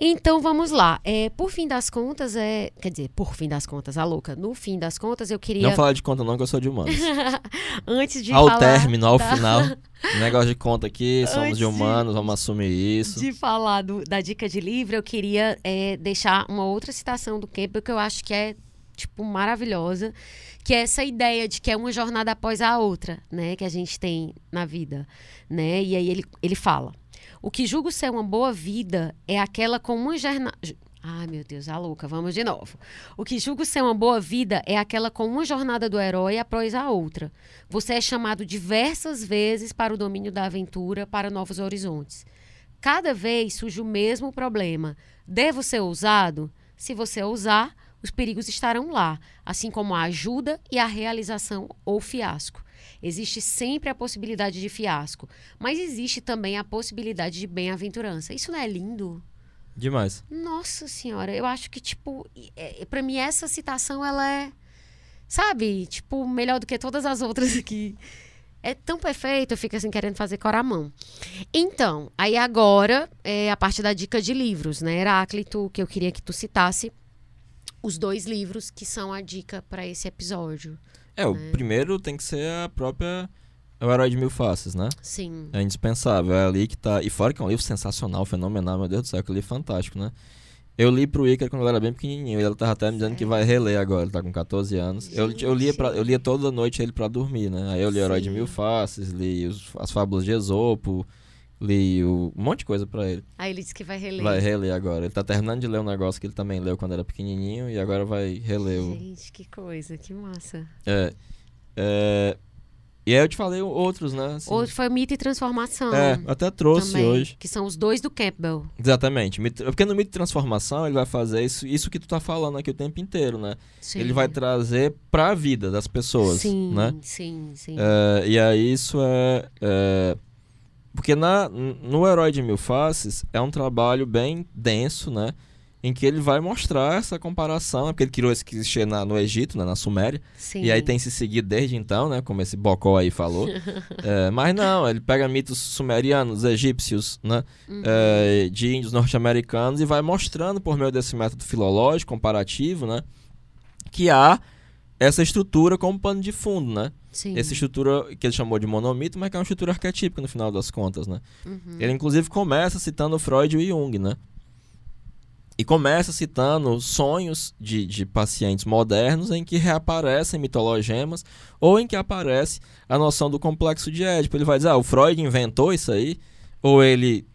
Então vamos lá. É, por fim das contas, é. Quer dizer, por fim das contas, a louca. No fim das contas, eu queria. Não falar de conta não, que eu sou de humanos. (laughs) antes de ao falar término, ao da- final. (laughs) Negócio de conta aqui, somos Antes de humanos, vamos assumir isso. De falar do- da dica de livro, eu queria é, deixar uma outra citação do Campbell que eu acho que é tipo maravilhosa, que é essa ideia de que é uma jornada após a outra, né, que a gente tem na vida, né? E aí ele, ele fala: "O que julgo ser uma boa vida é aquela com uma jornada Ai, meu Deus, a louca, vamos de novo. O que julgo ser uma boa vida é aquela com uma jornada do herói após a outra. Você é chamado diversas vezes para o domínio da aventura, para novos horizontes. Cada vez surge o mesmo problema. Devo ser ousado? Se você ousar, os perigos estarão lá, assim como a ajuda e a realização ou fiasco. Existe sempre a possibilidade de fiasco, mas existe também a possibilidade de bem-aventurança. Isso não é lindo? Demais. Nossa senhora, eu acho que, tipo, é, para mim essa citação, ela é, sabe, tipo, melhor do que todas as outras aqui. É tão perfeito, eu fico assim querendo fazer coramão. Então, aí agora é a parte da dica de livros, né, Heráclito, que eu queria que tu citasse os dois livros que são a dica para esse episódio. É, o Né? primeiro tem que ser a própria. É o Herói de Mil Faces, né? Sim. É indispensável. É ali que tá. E fora que é um livro sensacional, fenomenal, meu Deus do céu, que livro fantástico, né? Eu li pro Iker quando ele era bem pequenininho. e Ele tava até me dizendo que vai reler agora, ele tá com 14 anos. Eu, eu, lia pra- eu lia toda noite ele pra dormir, né? Aí eu li o Herói de Sim. Mil Faces, li os- as Fábulas de Esopo, li o, um monte de coisa pra ele. Aí ele disse que vai reler. Vai reler agora. Ele tá terminando de ler um negócio que ele também leu quando era pequenininho e agora vai reler o. Gente, que coisa, que massa. É, é, E aí eu te falei outros, né? assim. Outro foi Mito e Transformação. É, até trouxe também, hoje. Que são os dois do Campbell. Exatamente. Porque no mito de transformação ele vai fazer isso, isso que tu tá falando aqui o tempo inteiro, né? Sim. Ele vai trazer pra vida das pessoas, sim, né? Sim, sim. É, e aí isso é, é- porque na, no Herói de Mil Faces é um trabalho bem denso, né? Em que ele vai mostrar essa comparação, né, porque ele criou esse que existia na- no Egito, né, na Suméria, sim. e aí tem se seguido desde então, né? Como esse Bocó aí falou. (laughs) É, mas não, ele pega mitos sumerianos, egípcios, né? Uhum. é, de índios norte-americanos e vai mostrando por meio desse método filológico comparativo, né? Que há essa estrutura como pano de fundo, né? Sim. Essa estrutura que ele chamou de monomito, mas que é uma estrutura arquetípica no final das contas, né? Uhum. Ele inclusive começa citando Freud e Jung, né? E começa citando sonhos de, de pacientes modernos em que reaparecem mitologemas ou em que aparece a noção do complexo de Édipo. Ele vai dizer, ah, o Freud inventou isso aí, ou ele,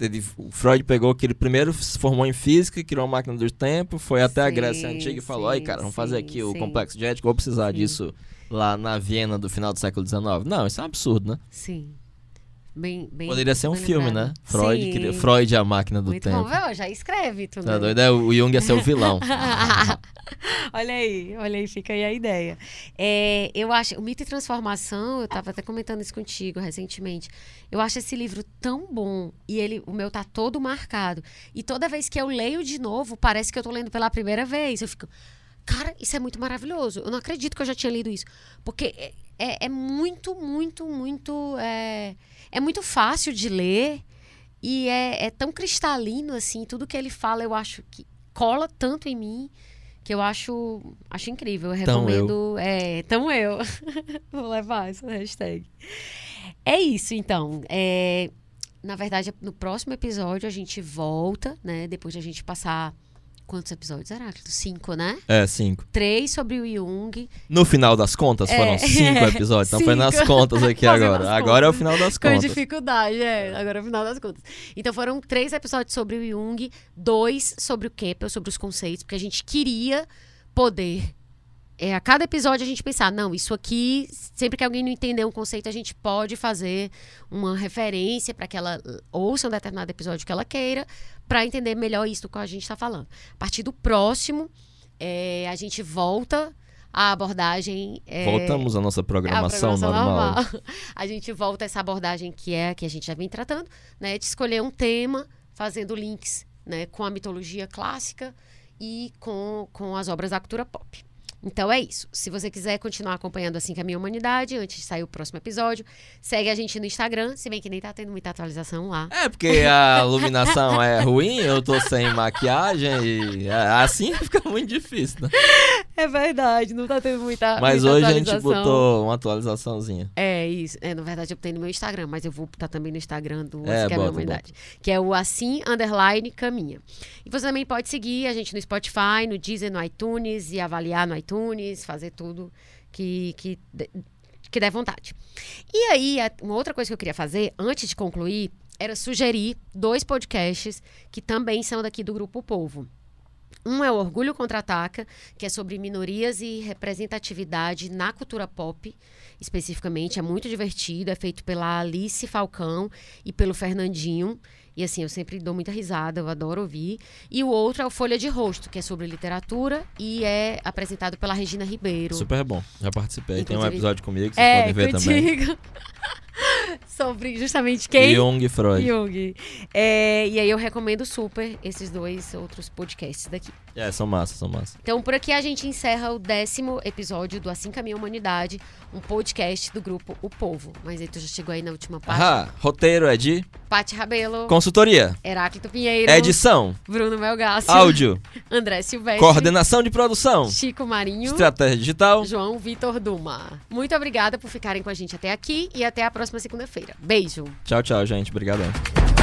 ele o Freud pegou que ele primeiro se formou em física, criou uma máquina do tempo, foi até a Sim, Grécia Antiga e falou, ai cara, vamos fazer sim, aqui o sim. complexo de Édipo, vou precisar Sim. disso lá na Viena do final do século XIX. Não, isso é um absurdo, né? Sim. Bem, bem, Poderia ser um filme, lembrado. né? Freud, Sim. Freud é a máquina do Muito tempo. bom. Vê, já escreve, tu, Tá né? doido? É, o Jung ia ser o (laughs) vilão. (laughs) olha aí, olha aí, fica aí a ideia. É, eu acho, o Mito e Transformação, eu estava até comentando isso contigo recentemente. Eu acho esse livro tão bom e ele, o meu tá todo marcado. E toda vez que eu leio de novo, parece que eu tô lendo pela primeira vez. Eu fico, cara, isso é muito maravilhoso. Eu não acredito que eu já tinha lido isso, porque é, é- é muito, muito, muito, é, é muito fácil de ler. E é, é tão cristalino, assim, tudo que ele fala, eu acho que cola tanto em mim que eu acho, acho incrível. Eu Tão recomendo. É, tão eu. (laughs) Vou levar essa hashtag. É isso, então. É, na verdade, no próximo episódio a gente volta, né? Depois de a gente passar. Quantos episódios, Heráclito? Cinco, né? É, cinco. Três sobre o Jung. No final das contas, foram É. cinco episódios. Então foi nas contas aqui (laughs) agora. as Agora é o contas. final das Com contas. dificuldade, é. Agora, no final das contas. Então, foram três episódios sobre o Jung, dois sobre o Keppel, sobre os conceitos, porque a gente queria poder. É, a cada episódio a gente pensar, não, isso aqui, sempre que alguém não entender um conceito, a gente pode fazer uma referência para que ela ouça um determinado episódio que ela queira, para entender melhor isso do que a gente está falando. A partir do próximo, é, a gente volta à abordagem. é, Voltamos à nossa programação, programação normal. (laughs) A gente volta a essa abordagem que é que a gente já vem tratando, né, de escolher um tema, fazendo links, né, com a mitologia clássica e com, com as obras da cultura pop. Então é isso. Se você quiser continuar acompanhando assim que a minha humanidade, antes de sair o próximo episódio, segue a gente no Instagram, se bem que nem tá tendo muita atualização lá. É, porque a (laughs) iluminação é ruim, eu tô sem maquiagem e é, assim (laughs) fica muito difícil, né? É verdade, não tá tendo muita Mas muita hoje a gente botou uma atualizaçãozinha. É isso. É, na verdade, eu botei no meu Instagram, mas eu vou botar também no Instagram do É, que é a minha bota, humanidade. Que é o assim underline caminha. E você também pode seguir a gente no Spotify, no Deezer, no iTunes e avaliar no iTunes, fazer tudo que, que, que der vontade. E aí, uma outra coisa que eu queria fazer, antes de concluir, era sugerir dois podcasts que também são daqui do Grupo Povo. Um é o Orgulho Contra-Ataca, que é sobre minorias e representatividade na cultura pop, especificamente. É muito divertido, é feito pela Alice Falcão e pelo Fernandinho. E assim, eu sempre dou muita risada, eu adoro ouvir. E o outro é o Folha de Rosto, que é sobre literatura e é apresentado pela Regina Ribeiro. Super bom. Já participei. Tem um Inclusive- episódio comigo, vocês é, podem ver também. (laughs) (laughs) sobre justamente quem? Jung e Freud. Jung. É, e aí eu recomendo super esses dois outros podcasts daqui. É, são massa, são massa. Então, por aqui a gente encerra o décimo episódio do Assim Caminha a Humanidade, um podcast do grupo O Povo. Mas aí tu já chegou aí na última parte. Ah, roteiro é de Paty Rabelo, consultoria, Heráclito Pinheiro, edição, Bruno Melgácio, áudio, (laughs) André Silvestre, coordenação de produção, Chico Marinho, estratégia digital. João Vitor Duma. Muito obrigada por ficarem com a gente até aqui e até a próxima segunda-feira. Beijo! Tchau, tchau, gente. Obrigadão.